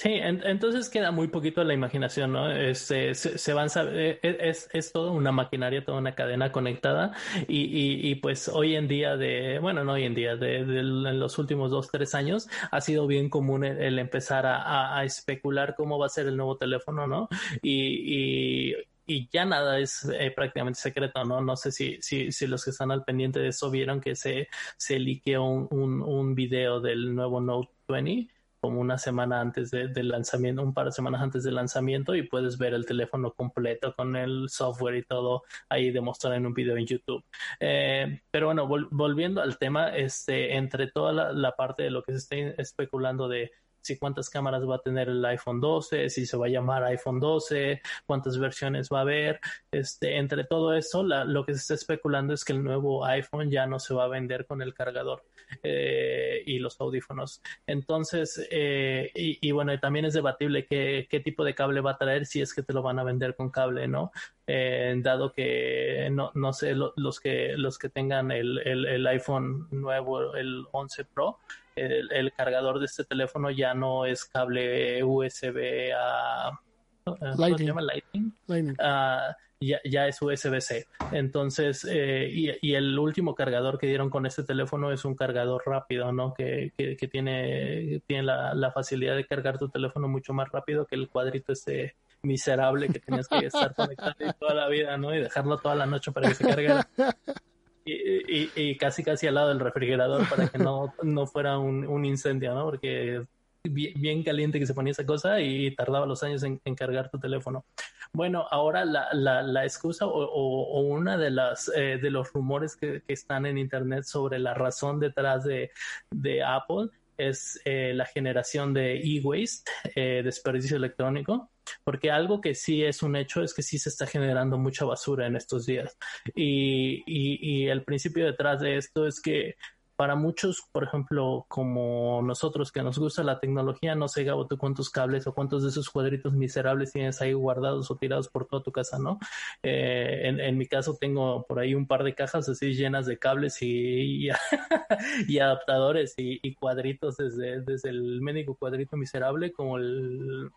Sí, entonces queda muy poquito la imaginación, ¿no? Este, se, van e, e, es, es toda una maquinaria, toda una cadena conectada y, y, pues hoy en día de, bueno, no hoy en día, de, en los últimos dos, tres años ha sido bien común el, empezar a, a, especular cómo va a ser el nuevo teléfono, ¿no? Y, y y ya nada es eh, prácticamente secreto, ¿no? No sé si, si, si, los que están al pendiente de eso vieron que se, se liqueó un, un, un video del nuevo Note 20 como una semana antes del lanzamiento, un par de semanas antes del lanzamiento y puedes ver el teléfono completo con el software y todo ahí demostrado en un video en YouTube. Eh, pero bueno, volviendo al tema, este, entre toda la, parte de lo que se está especulando de si cuántas cámaras va a tener el iPhone 12, si se va a llamar iPhone 12, cuántas versiones va a haber. Este, entre todo eso, lo que se está especulando es que el nuevo iPhone ya no se va a vender con el cargador eh, y los audífonos. Entonces, eh, y, bueno, también es debatible qué, qué tipo de cable va a traer si es que te lo van a vender con cable, ¿no? Eh, dado que no, no sé, los que los que tengan el, el, el iPhone nuevo, el 11 Pro, el, cargador de este teléfono ya no es cable USB a... ¿Cómo se llama? Lightning. Ah, ya, ya, es USB-C. Entonces, eh, y, y, el último cargador que dieron con este teléfono es un cargador rápido, ¿no? Que, que, que tiene, tiene la, la, facilidad de cargar tu teléfono mucho más rápido que el cuadrito este miserable que tenías que estar conectado toda la vida, ¿no? Y dejarlo toda la noche para que se cargue. Y, y, casi casi al lado del refrigerador para que no, no fuera un, un incendio, ¿no? Porque bien, caliente que se ponía esa cosa y tardaba los años en, cargar tu teléfono. Bueno, ahora la, la, la excusa o, o, una de las eh, de los rumores que, que, están en internet sobre la razón detrás de, de Apple es eh, la generación de e-waste, eh, desperdicio electrónico, porque algo que sí es un hecho es que sí se está generando mucha basura en estos días. Y, y, y el principio detrás de esto es que para muchos, por ejemplo, como nosotros que nos gusta la tecnología, no sé, Gabo, tú cuántos cables o cuántos de esos cuadritos miserables tienes ahí guardados o tirados por toda tu casa, ¿no? Eh, en, mi caso tengo por ahí un par de cajas así llenas de cables y, adaptadores y, cuadritos desde, desde el médico cuadrito miserable como el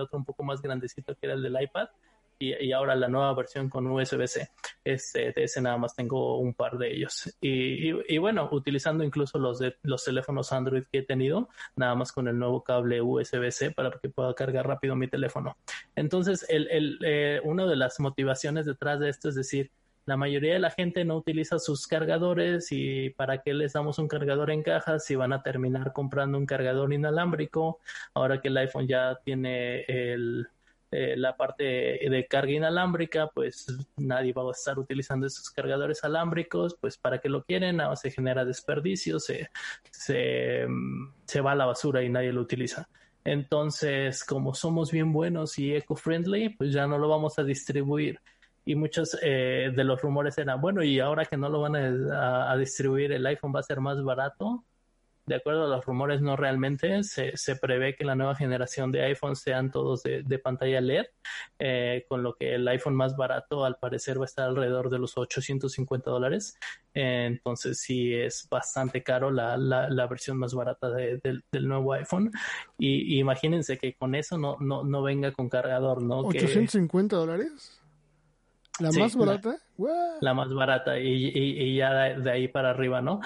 otro un poco más grandecito que era el del iPad y, ahora la nueva versión con USB-C. Este, de ese nada más tengo un par de ellos. Y, y, bueno, utilizando incluso los de los teléfonos Android que he tenido, nada más con el nuevo cable USB-C para que pueda cargar rápido mi teléfono. Entonces, el, el, eh, una de las motivaciones detrás de esto es decir, la mayoría de la gente no utiliza sus cargadores y para qué les damos un cargador en caja si van a terminar comprando un cargador inalámbrico. Ahora que el iPhone ya tiene el, eh, la parte de carga inalámbrica, pues nadie va a estar utilizando esos cargadores alámbricos, pues para qué lo quieren, nada se genera desperdicio, se, se, se va a la basura y nadie lo utiliza. Entonces, como somos bien buenos y eco-friendly, pues ya no lo vamos a distribuir. Y muchos eh, de los rumores eran, bueno, y ahora que no lo van a, distribuir, el iPhone va a ser más barato de acuerdo a los rumores, no realmente. Se, se prevé que la nueva generación de iPhone sean todos de, pantalla LED, eh, con lo que el iPhone más barato al parecer va a estar alrededor de los 850 dólares. entonces sí es bastante caro la, la, versión más barata del nuevo iPhone. Y, imagínense que con eso no, no, no venga con cargador, ¿no? ¿850 dólares? ¿La más barata? La, más barata y, y, ya de, ahí para arriba, ¿no?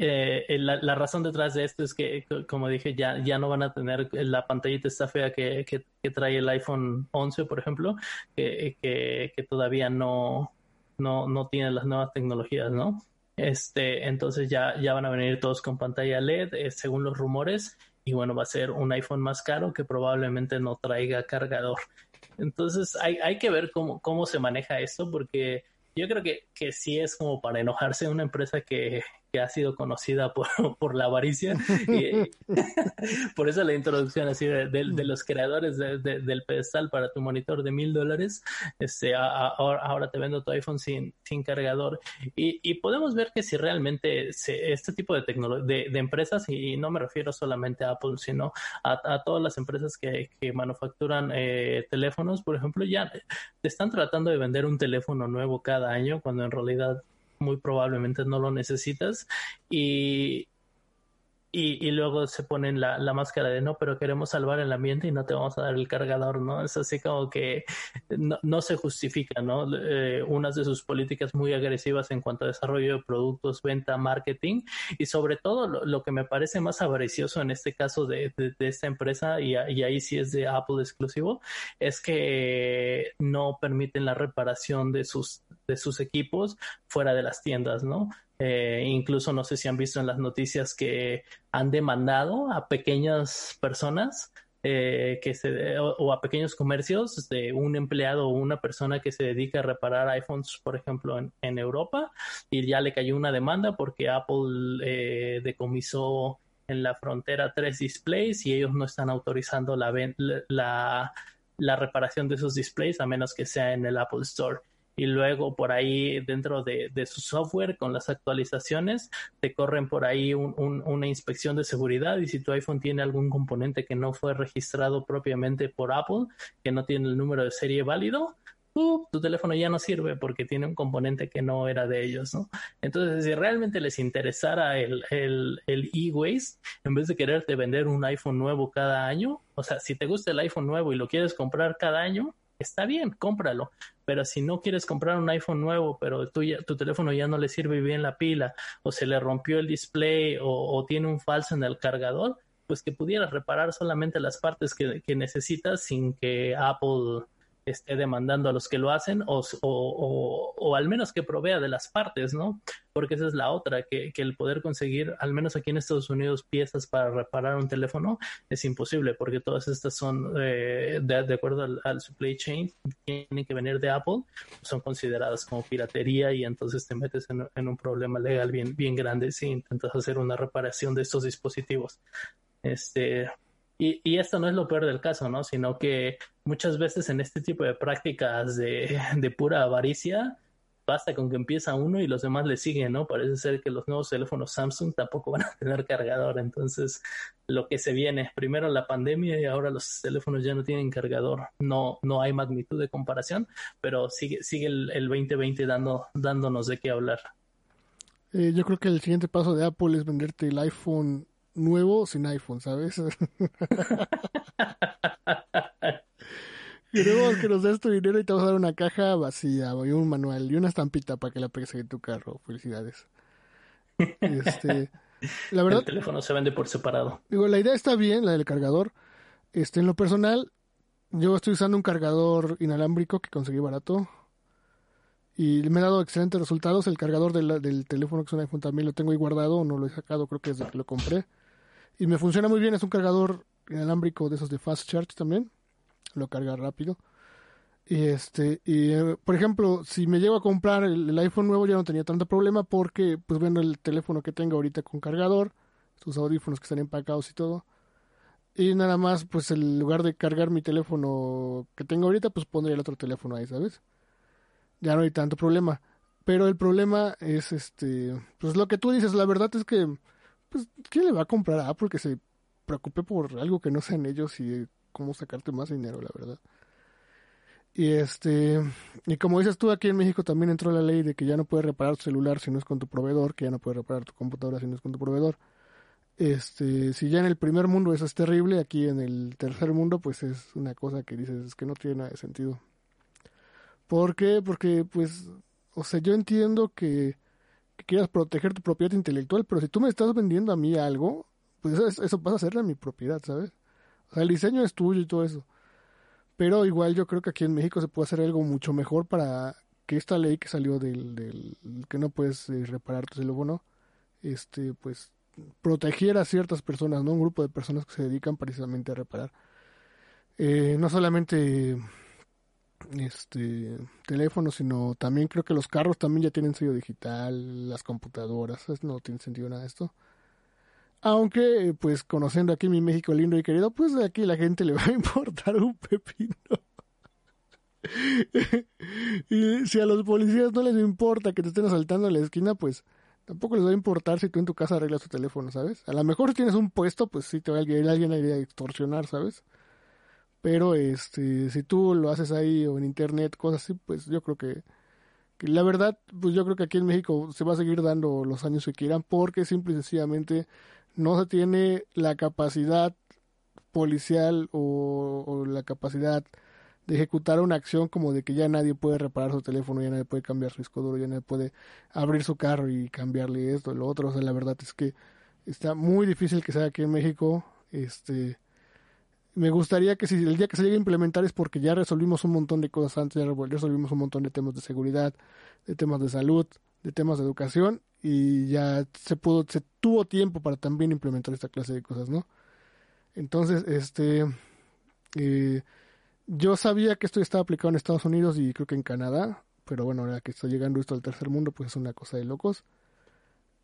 Eh, la, razón detrás de esto es que, como dije, ya, ya no van a tener la pantallita esta fea que, que, trae el iPhone 11, por ejemplo, que, que, todavía no, no, no tiene las nuevas tecnologías, ¿no? Este, entonces ya, ya van a venir todos con pantalla LED, eh, según los rumores, y bueno, va a ser un iPhone más caro que probablemente no traiga cargador. Entonces hay, hay que ver cómo, cómo se maneja esto, porque yo creo que, que sí es como para enojarse una empresa que, que ha sido conocida por, por la avaricia. Y, por eso la introducción así de, de, los creadores del pedestal para tu monitor de mil dólares, este, ahora, te vendo tu iPhone sin, sin cargador. Y, y podemos ver que si realmente este tipo de, de, de, empresas, y no me refiero solamente a Apple, sino a, a todas las empresas que, que manufacturan eh, teléfonos, por ejemplo, ya te están tratando de vender un teléfono nuevo cada año, cuando en realidad muy probablemente no lo necesitas. Y, y, luego se ponen la, la, máscara de no, pero queremos salvar el ambiente y no te vamos a dar el cargador, ¿no? Es así como que no, no se justifica, ¿no? Eh, unas de sus políticas muy agresivas en cuanto a desarrollo de productos, venta, marketing y sobre todo lo, que me parece más avaricioso en este caso de, de, esta empresa y, y, ahí sí es de Apple exclusivo, es que no permiten la reparación de sus, de sus equipos fuera de las tiendas, ¿no? Eh, incluso no sé si han visto en las noticias que han demandado a pequeñas personas eh, que se, o, a pequeños comercios de un empleado o una persona que se dedica a reparar iPhones, por ejemplo, en, en Europa, y ya le cayó una demanda porque Apple eh, decomisó en la frontera tres displays y ellos no están autorizando la, la, la reparación de esos displays a menos que sea en el Apple Store y luego por ahí dentro de, su software con las actualizaciones te corren por ahí una inspección de seguridad y si tu iPhone tiene algún componente que no fue registrado propiamente por Apple, que no tiene el número de serie válido, tu teléfono ya no sirve porque tiene un componente que no era de ellos, ¿no? Entonces, si realmente les interesara el, el, el e-waste, en vez de quererte vender un iPhone nuevo cada año, o sea, si te gusta el iPhone nuevo y lo quieres comprar cada año, está bien, cómpralo. Pero si no quieres comprar un iPhone nuevo, pero tu, tu teléfono ya no le sirve bien la pila, o se le rompió el display, o, tiene un falso en el cargador, pues que pudieras reparar solamente las partes que, necesitas sin que Apple esté demandando a los que lo hacen o, o, o, al menos que provea de las partes, ¿no? Porque esa es la otra, que, que, el poder conseguir, al menos aquí en Estados Unidos, piezas para reparar un teléfono es imposible, porque todas estas son, eh, de, acuerdo al, supply chain, tienen que venir de Apple, son consideradas como piratería y entonces te metes en, en un problema legal bien, bien grande si intentas hacer una reparación de estos dispositivos. Este, y, y, esto no es lo peor del caso, ¿no? Sino que muchas veces en este tipo de prácticas de, de, pura avaricia, basta con que empieza uno y los demás le siguen, ¿no? Parece ser que los nuevos teléfonos Samsung tampoco van a tener cargador. Entonces, lo que se viene, primero la pandemia y ahora los teléfonos ya no tienen cargador. No, no hay magnitud de comparación, pero sigue, sigue el, el 2020 dando, dándonos de qué hablar. Eh, yo creo que el siguiente paso de Apple es venderte el iPhone nuevo sin iPhone, ¿sabes? Queremos que nos des tu dinero y te vamos a dar una caja vacía y un manual y una estampita para que la pegues en tu carro. Felicidades. Este, la verdad, el teléfono se vende por separado. Digo, la idea está bien, la del cargador. Este, en lo personal, yo estoy usando un cargador inalámbrico que conseguí barato. Y me ha dado excelentes resultados. El cargador del, del teléfono que es un iPhone también lo tengo ahí guardado, no lo he sacado, creo que desde que lo compré. Y me funciona muy bien, es un cargador inalámbrico de esos de Fast Charge también. Lo carga rápido. Y este, y por ejemplo, si me llego a comprar el, iPhone nuevo ya no tenía tanto problema porque pues bueno, el teléfono que tengo ahorita con cargador, sus audífonos que están empacados y todo. Y nada más, pues en lugar de cargar mi teléfono que tengo ahorita, pues pondría el otro teléfono ahí, ¿sabes? Ya no hay tanto problema. Pero el problema es este, pues lo que tú dices, la verdad es que pues, ¿quién le va a comprar a Apple que se preocupe por algo que no sean ellos y cómo sacarte más dinero, la verdad? Y este, y como dices tú, aquí en México también entró la ley de que ya no puedes reparar tu celular si no es con tu proveedor, que ya no puedes reparar tu computadora si no es con tu proveedor. Este, si ya en el primer mundo eso es terrible, aquí en el tercer mundo pues es una cosa que dices, es que no tiene nada de sentido. ¿Por qué? Porque pues, o sea, yo entiendo que que quieras proteger tu propiedad intelectual, pero si tú me estás vendiendo a mí algo, pues eso, eso pasa a ser mi propiedad, ¿sabes? O sea, el diseño es tuyo y todo eso. Pero igual yo creo que aquí en México se puede hacer algo mucho mejor para que esta ley que salió del, del que no puedes eh, reparar tu teléfono, este, pues protegiera a ciertas personas, ¿no? Un grupo de personas que se dedican precisamente a reparar. Eh, no solamente este teléfono, sino también creo que los carros también ya tienen sello digital, las computadoras, no tiene sentido nada esto. Aunque, pues conociendo aquí mi México lindo y querido, pues aquí la gente le va a importar un pepino. y si a los policías no les importa que te estén asaltando en la esquina, pues tampoco les va a importar si tú en tu casa arreglas tu teléfono, ¿sabes? A lo mejor si tienes un puesto, pues sí te va a alguien, alguien a extorsionar, ¿sabes? Pero este, si tú lo haces ahí o en internet, cosas así, pues yo creo que, la verdad, pues yo creo que aquí en México se va a seguir dando los años que quieran porque simple y sencillamente no se tiene la capacidad policial o, o, la capacidad de ejecutar una acción como de que ya nadie puede reparar su teléfono, ya nadie puede cambiar su disco duro, ya nadie puede abrir su carro y cambiarle esto, lo otro. O sea, la verdad es que está muy difícil que sea aquí en México. Este, me gustaría que si el día que se llegue a implementar es porque ya resolvimos un montón de cosas antes, ya resolvimos un montón de temas de seguridad, de temas de salud, de temas de educación y ya se pudo, se tuvo tiempo para también implementar esta clase de cosas, ¿no? Entonces, este, eh, yo sabía que esto estaba aplicado en Estados Unidos y creo que en Canadá, pero bueno, ahora que está llegando esto al tercer mundo, pues es una cosa de locos.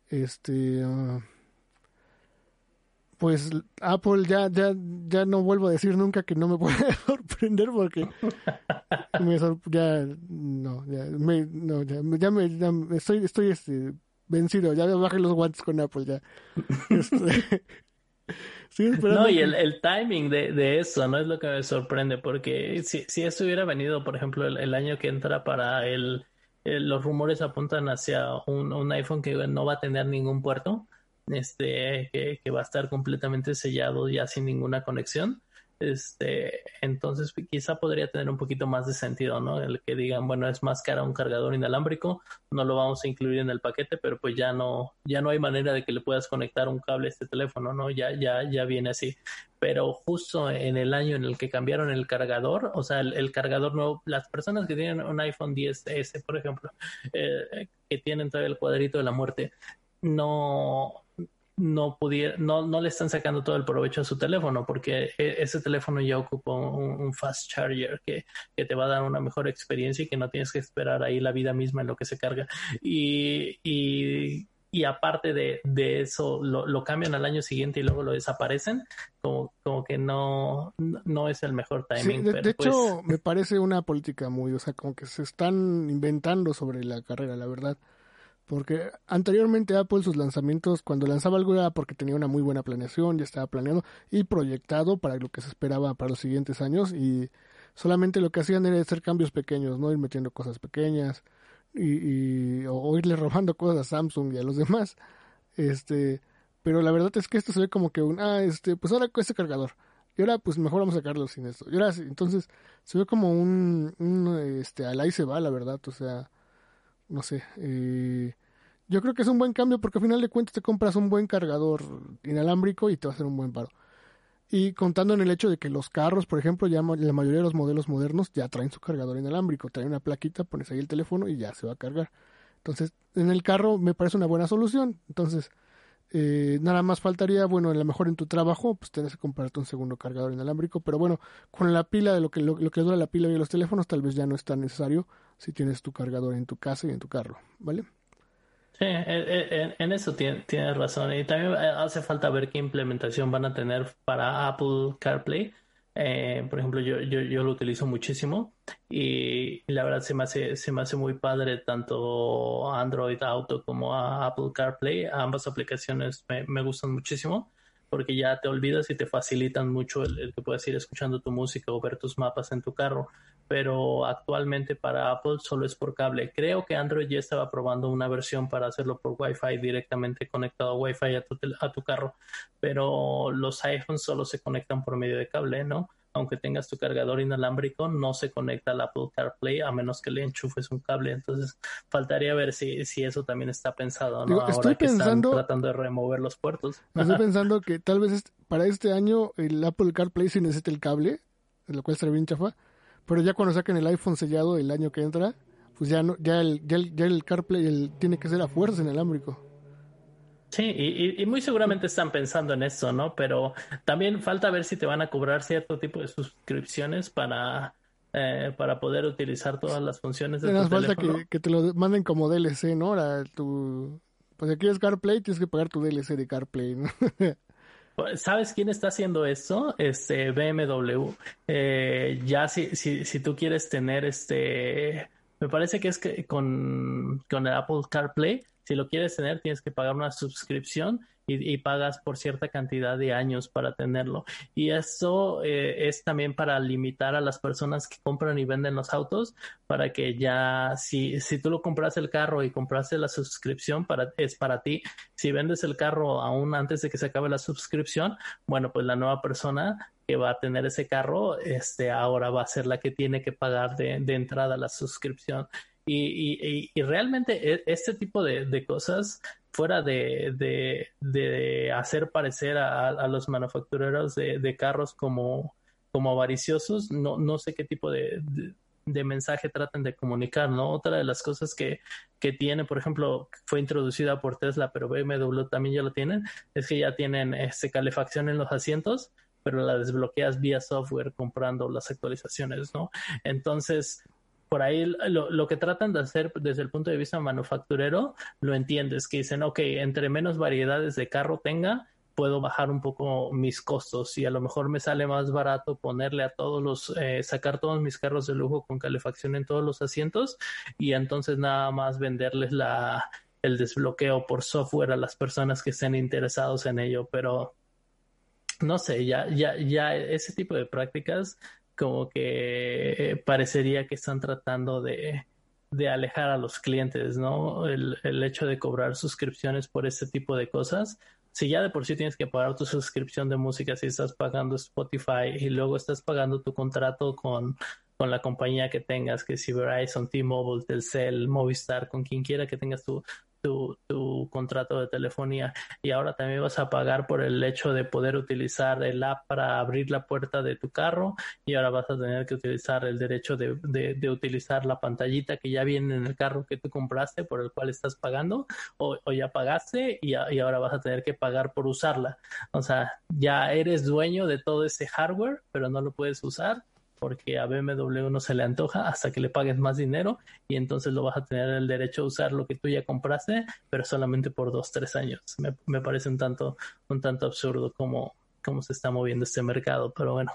Este, ah, pues Apple ya, ya, ya no vuelvo a decir nunca que no me puede sorprender porque me ya no, ya me, no, ya, ya me, estoy, estoy este, vencido, ya bajé los guantes con Apple ya. Este, no, y el, el timing de, de, eso no es lo que me sorprende, porque si, si esto hubiera venido, por ejemplo, el, el año que entra para el, los rumores apuntan hacia un, un iPhone que no va a tener ningún puerto, este, que, va a estar completamente sellado ya sin ninguna conexión. Este, entonces quizá podría tener un poquito más de sentido, ¿no? El que digan, bueno, es más cara un cargador inalámbrico, no lo vamos a incluir en el paquete, pero pues ya no, ya no hay manera de que le puedas conectar un cable a este teléfono, ¿no? Ya, ya, ya viene así. Pero justo en el año en el que cambiaron el cargador, o sea, el, cargador nuevo, las personas que tienen un iPhone 10S, por ejemplo, eh, que tienen todavía el cuadrito de la muerte, no, no pudiera, no, no le están sacando todo el provecho a su teléfono porque e, ese teléfono ya ocupa un, fast charger que, que, te va a dar una mejor experiencia y que no tienes que esperar ahí la vida misma en lo que se carga. Y, y, y aparte de, de eso, lo, lo, cambian al año siguiente y luego lo desaparecen, como, como que no, no es el mejor timing. de, de hecho, pues me parece una política muy, o sea, como que se están inventando sobre la carrera, la verdad. Porque anteriormente Apple sus lanzamientos, cuando lanzaba algo era porque tenía una muy buena planeación, ya estaba planeado y proyectado para lo que se esperaba para los siguientes años y solamente lo que hacían era hacer cambios pequeños, no ir metiendo cosas pequeñas y, y o irle robando cosas a Samsung y a los demás. Este, pero la verdad es que esto se ve como que un, ah, este, pues ahora con este cargador. Y ahora pues mejor vamos a sacarlo sin esto. Y ahora entonces se ve como un, un este, al ahí se va, la verdad, o sea, no sé. Eh, yo creo que es un buen cambio porque al final de cuentas te compras un buen cargador inalámbrico y te va a hacer un buen paro. Y contando en el hecho de que los carros, por ejemplo, ya la mayoría de los modelos modernos ya traen su cargador inalámbrico, traen una plaquita, pones ahí el teléfono y ya se va a cargar. Entonces, en el carro me parece una buena solución. Entonces, eh, nada más faltaría, bueno, a lo mejor en tu trabajo, pues tienes que comprarte un segundo cargador inalámbrico, pero bueno, con la pila de lo que, lo, que dura la pila de los teléfonos, tal vez ya no es tan necesario si tienes tu cargador en tu casa y en tu carro, ¿vale? Sí, en, eso tienes razón. Y también eh, hace falta ver qué implementación van a tener para Apple CarPlay. Eh, por ejemplo, yo, yo, yo, lo utilizo muchísimo y, la verdad se me hace, se me hace muy padre tanto Android Auto como Apple CarPlay. Ambas aplicaciones me, me gustan muchísimo porque ya te olvidas y te facilitan mucho el, que puedas ir escuchando tu música o ver tus mapas en tu carro. Pero actualmente para Apple solo es por cable. Creo que Android ya estaba probando una versión para hacerlo por Wi-Fi directamente conectado a Wi-Fi a tu, a tu carro, pero los iPhones solo se conectan por medio de cable, ¿no? Aunque tengas tu cargador inalámbrico, no se conecta al Apple CarPlay a menos que le enchufes un cable. Entonces, faltaría ver si, si eso también está pensado, ¿no? estoy pensando, tratando de remover los puertos. Estoy pensando que tal vez para este año el Apple CarPlay sí necesita el cable, lo cual será bien chafa, pero ya cuando saquen el iPhone sellado el año que entra, pues ya no, ya el, ya el, ya el CarPlay tiene que ser a fuerza inalámbrico. Sí, y, muy seguramente están pensando en eso, ¿no? Pero también falta ver si te van a cobrar cierto tipo de suscripciones para, eh, para poder utilizar todas las funciones de tu falta que, que, te lo manden como DLC, ¿no? Ahora, tu, pues si quieres CarPlay, tienes que pagar tu DLC de CarPlay, ¿no? Pues, ¿Sabes quién está haciendo esto? Este BMW. Eh, ya si, si, si tú quieres tener este, me parece que es que con, con el Apple CarPlay si lo quieres tener, tienes que pagar una suscripción y, pagas por cierta cantidad de años para tenerlo. Y eso eh, es también para limitar a las personas que compran y venden los autos, para que ya, si, si tú lo compras el carro y compraste la suscripción, para, es para ti. Si vendes el carro aún antes de que se acabe la suscripción, bueno, pues la nueva persona que va a tener ese carro, este, ahora va a ser la que tiene que pagar de entrada la suscripción. Y, y, realmente e, este tipo de, cosas, fuera de, de, hacer parecer a, los manufactureros de, carros como, como avariciosos, no, no sé qué tipo de, mensaje tratan de comunicar, ¿no? Otra de las cosas que, que tiene, por ejemplo, fue introducida por Tesla, pero BMW también ya lo tienen, es que ya tienen este, calefacción en los asientos, pero la desbloqueas vía software comprando las actualizaciones, ¿no? Entonces, por ahí lo, lo, que tratan de hacer desde el punto de vista manufacturero, lo entiendes, que dicen, ok, entre menos variedades de carro tenga, puedo bajar un poco mis costos y a lo mejor me sale más barato ponerle a todos los, eh, sacar todos mis carros de lujo con calefacción en todos los asientos y entonces nada más venderles la, el desbloqueo por software a las personas que estén interesados en ello, pero no sé, ya, ya, ya ese tipo de prácticas como que eh, parecería que están tratando de, de alejar a los clientes, ¿no? El, el, hecho de cobrar suscripciones por este tipo de cosas si ya de por sí tienes que pagar tu suscripción de música, si estás pagando Spotify y luego estás pagando tu contrato con, con la compañía que tengas, que si Verizon, T-Mobile, Telcel, Movistar, con quien quiera que tengas tu, tu, contrato de telefonía y ahora también vas a pagar por el hecho de poder utilizar el app para abrir la puerta de tu carro y ahora vas a tener que utilizar el derecho de, de, utilizar la pantallita que ya viene en el carro que tú compraste por el cual estás pagando o, ya pagaste y, y ahora vas a tener que pagar por usarla. O sea, ya eres dueño de todo ese hardware, pero no lo puedes usar porque a BMW no se le antoja hasta que le pagues más dinero y entonces lo vas a tener el derecho a usar lo que tú ya compraste, pero solamente por dos, tres años. Me, parece un tanto, un tanto absurdo cómo, cómo se está moviendo este mercado, pero bueno,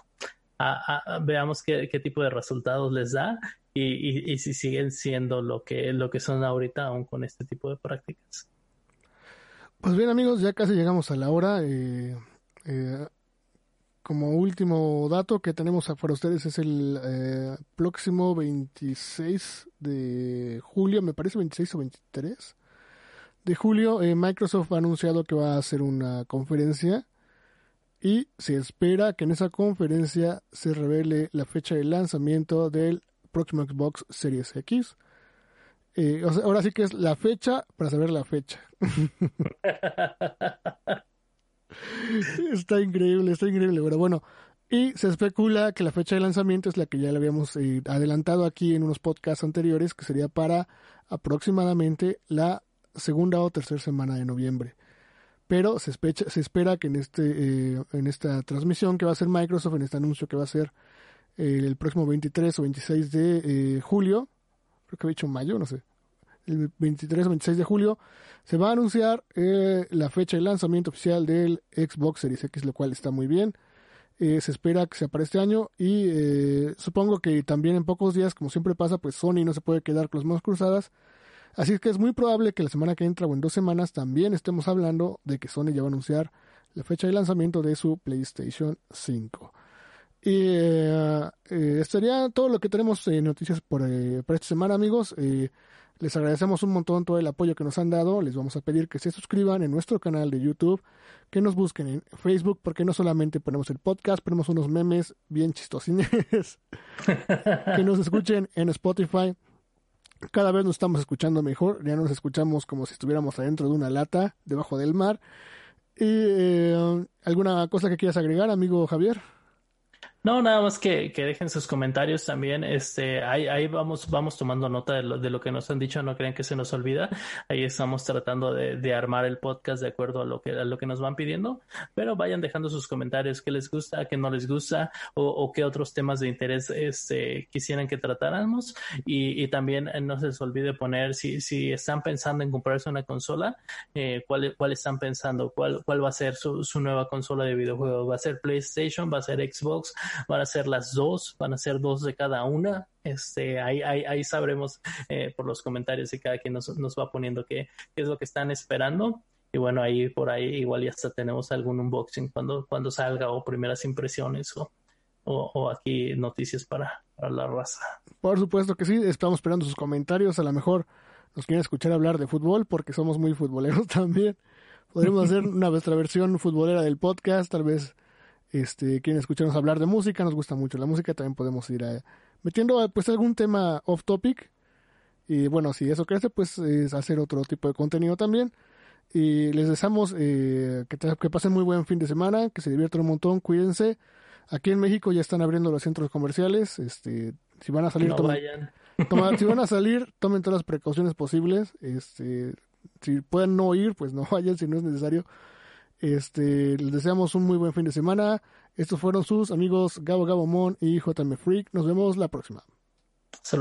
veamos qué, tipo de resultados les da y, si siguen siendo lo que, lo que son ahorita aún con este tipo de prácticas. Pues bien amigos, ya casi llegamos a la hora. Eh, eh, como último dato que tenemos para ustedes es el eh, próximo 26 de julio, me parece 26 o 23 de julio, eh, Microsoft ha anunciado que va a hacer una conferencia y se espera que en esa conferencia se revele la fecha de lanzamiento del próximo Xbox Series X. Eh, ahora sí que es la fecha para saber la fecha. está increíble, está increíble. Pero bueno, y se especula que la fecha de lanzamiento es la que ya le habíamos eh, adelantado aquí en unos podcasts anteriores, que sería para aproximadamente la segunda o tercera semana de noviembre. Pero se, espera que en, este, eh, en esta transmisión que va a hacer Microsoft, en este anuncio que va a ser eh, el próximo 23 o 26 de julio, creo que había dicho mayo, no sé, el 23 o 26 de julio, se va a anunciar eh, la fecha de lanzamiento oficial del Xbox Series X, lo cual está muy bien. Eh, se espera que sea para este año y eh, supongo que también en pocos días, como siempre pasa, pues Sony no se puede quedar con las manos cruzadas. Así que es muy probable que la semana que entra o en dos semanas también estemos hablando de que Sony ya va a anunciar la fecha de lanzamiento de su PlayStation 5. Y estaría todo lo que tenemos en noticias por, para esta semana, amigos. Les agradecemos un montón todo el apoyo que nos han dado. Les vamos a pedir que se suscriban en nuestro canal de YouTube, que nos busquen en Facebook, porque no solamente ponemos el podcast, ponemos unos memes bien chistosines, que nos escuchen en Spotify. Cada vez nos estamos escuchando mejor, ya nos escuchamos como si estuviéramos adentro de una lata, debajo del mar. Y, eh, ¿Alguna cosa que quieras agregar, amigo Javier? No, nada más que, que, dejen sus comentarios también. Este, ahí, ahí vamos, vamos tomando nota de lo, de lo que nos han dicho. No crean que se nos olvida. Ahí estamos tratando de, armar el podcast de acuerdo a lo que, a lo que nos van pidiendo. Pero vayan dejando sus comentarios, qué les gusta, qué no les gusta, o, o qué otros temas de interés este, quisieran que tratáramos. Y, y también eh, no se les olvide poner si, si están pensando en comprarse una consola, eh, cuál, cuál están pensando, cuál, cuál va a ser su, su nueva consola de videojuegos. ¿Va a ser PlayStation? ¿Va a ser Xbox? Van a ser las dos, van a ser dos de cada una. Este, ahí, ahí, ahí sabremos eh, por los comentarios y cada quien nos, nos va poniendo qué, qué es lo que están esperando. Y bueno, ahí por ahí igual ya hasta tenemos algún unboxing cuando, cuando salga o primeras impresiones o, o, aquí noticias para, para, la raza. Por supuesto que sí, estamos esperando sus comentarios. A lo mejor nos quieren escuchar hablar de fútbol porque somos muy futboleros también. Podríamos hacer una nuestra versión futbolera del podcast, tal vez este, quieren escucharnos hablar de música, nos gusta mucho la música, también podemos ir a, metiendo pues algún tema off topic. Y bueno, si eso crece, pues es hacer otro tipo de contenido también. Y les deseamos eh, que, que pasen muy buen fin de semana, que se diviertan un montón, cuídense. Aquí en México ya están abriendo los centros comerciales. Este, si van a salir, tomen, si van a salir, tomen todas las precauciones posibles. Este, si pueden no ir, pues no vayan si no es necesario. Este, les deseamos un muy buen fin de semana. Estos fueron sus amigos Gabo Gabo Mon y JM Freak. Nos vemos la próxima. Saludos.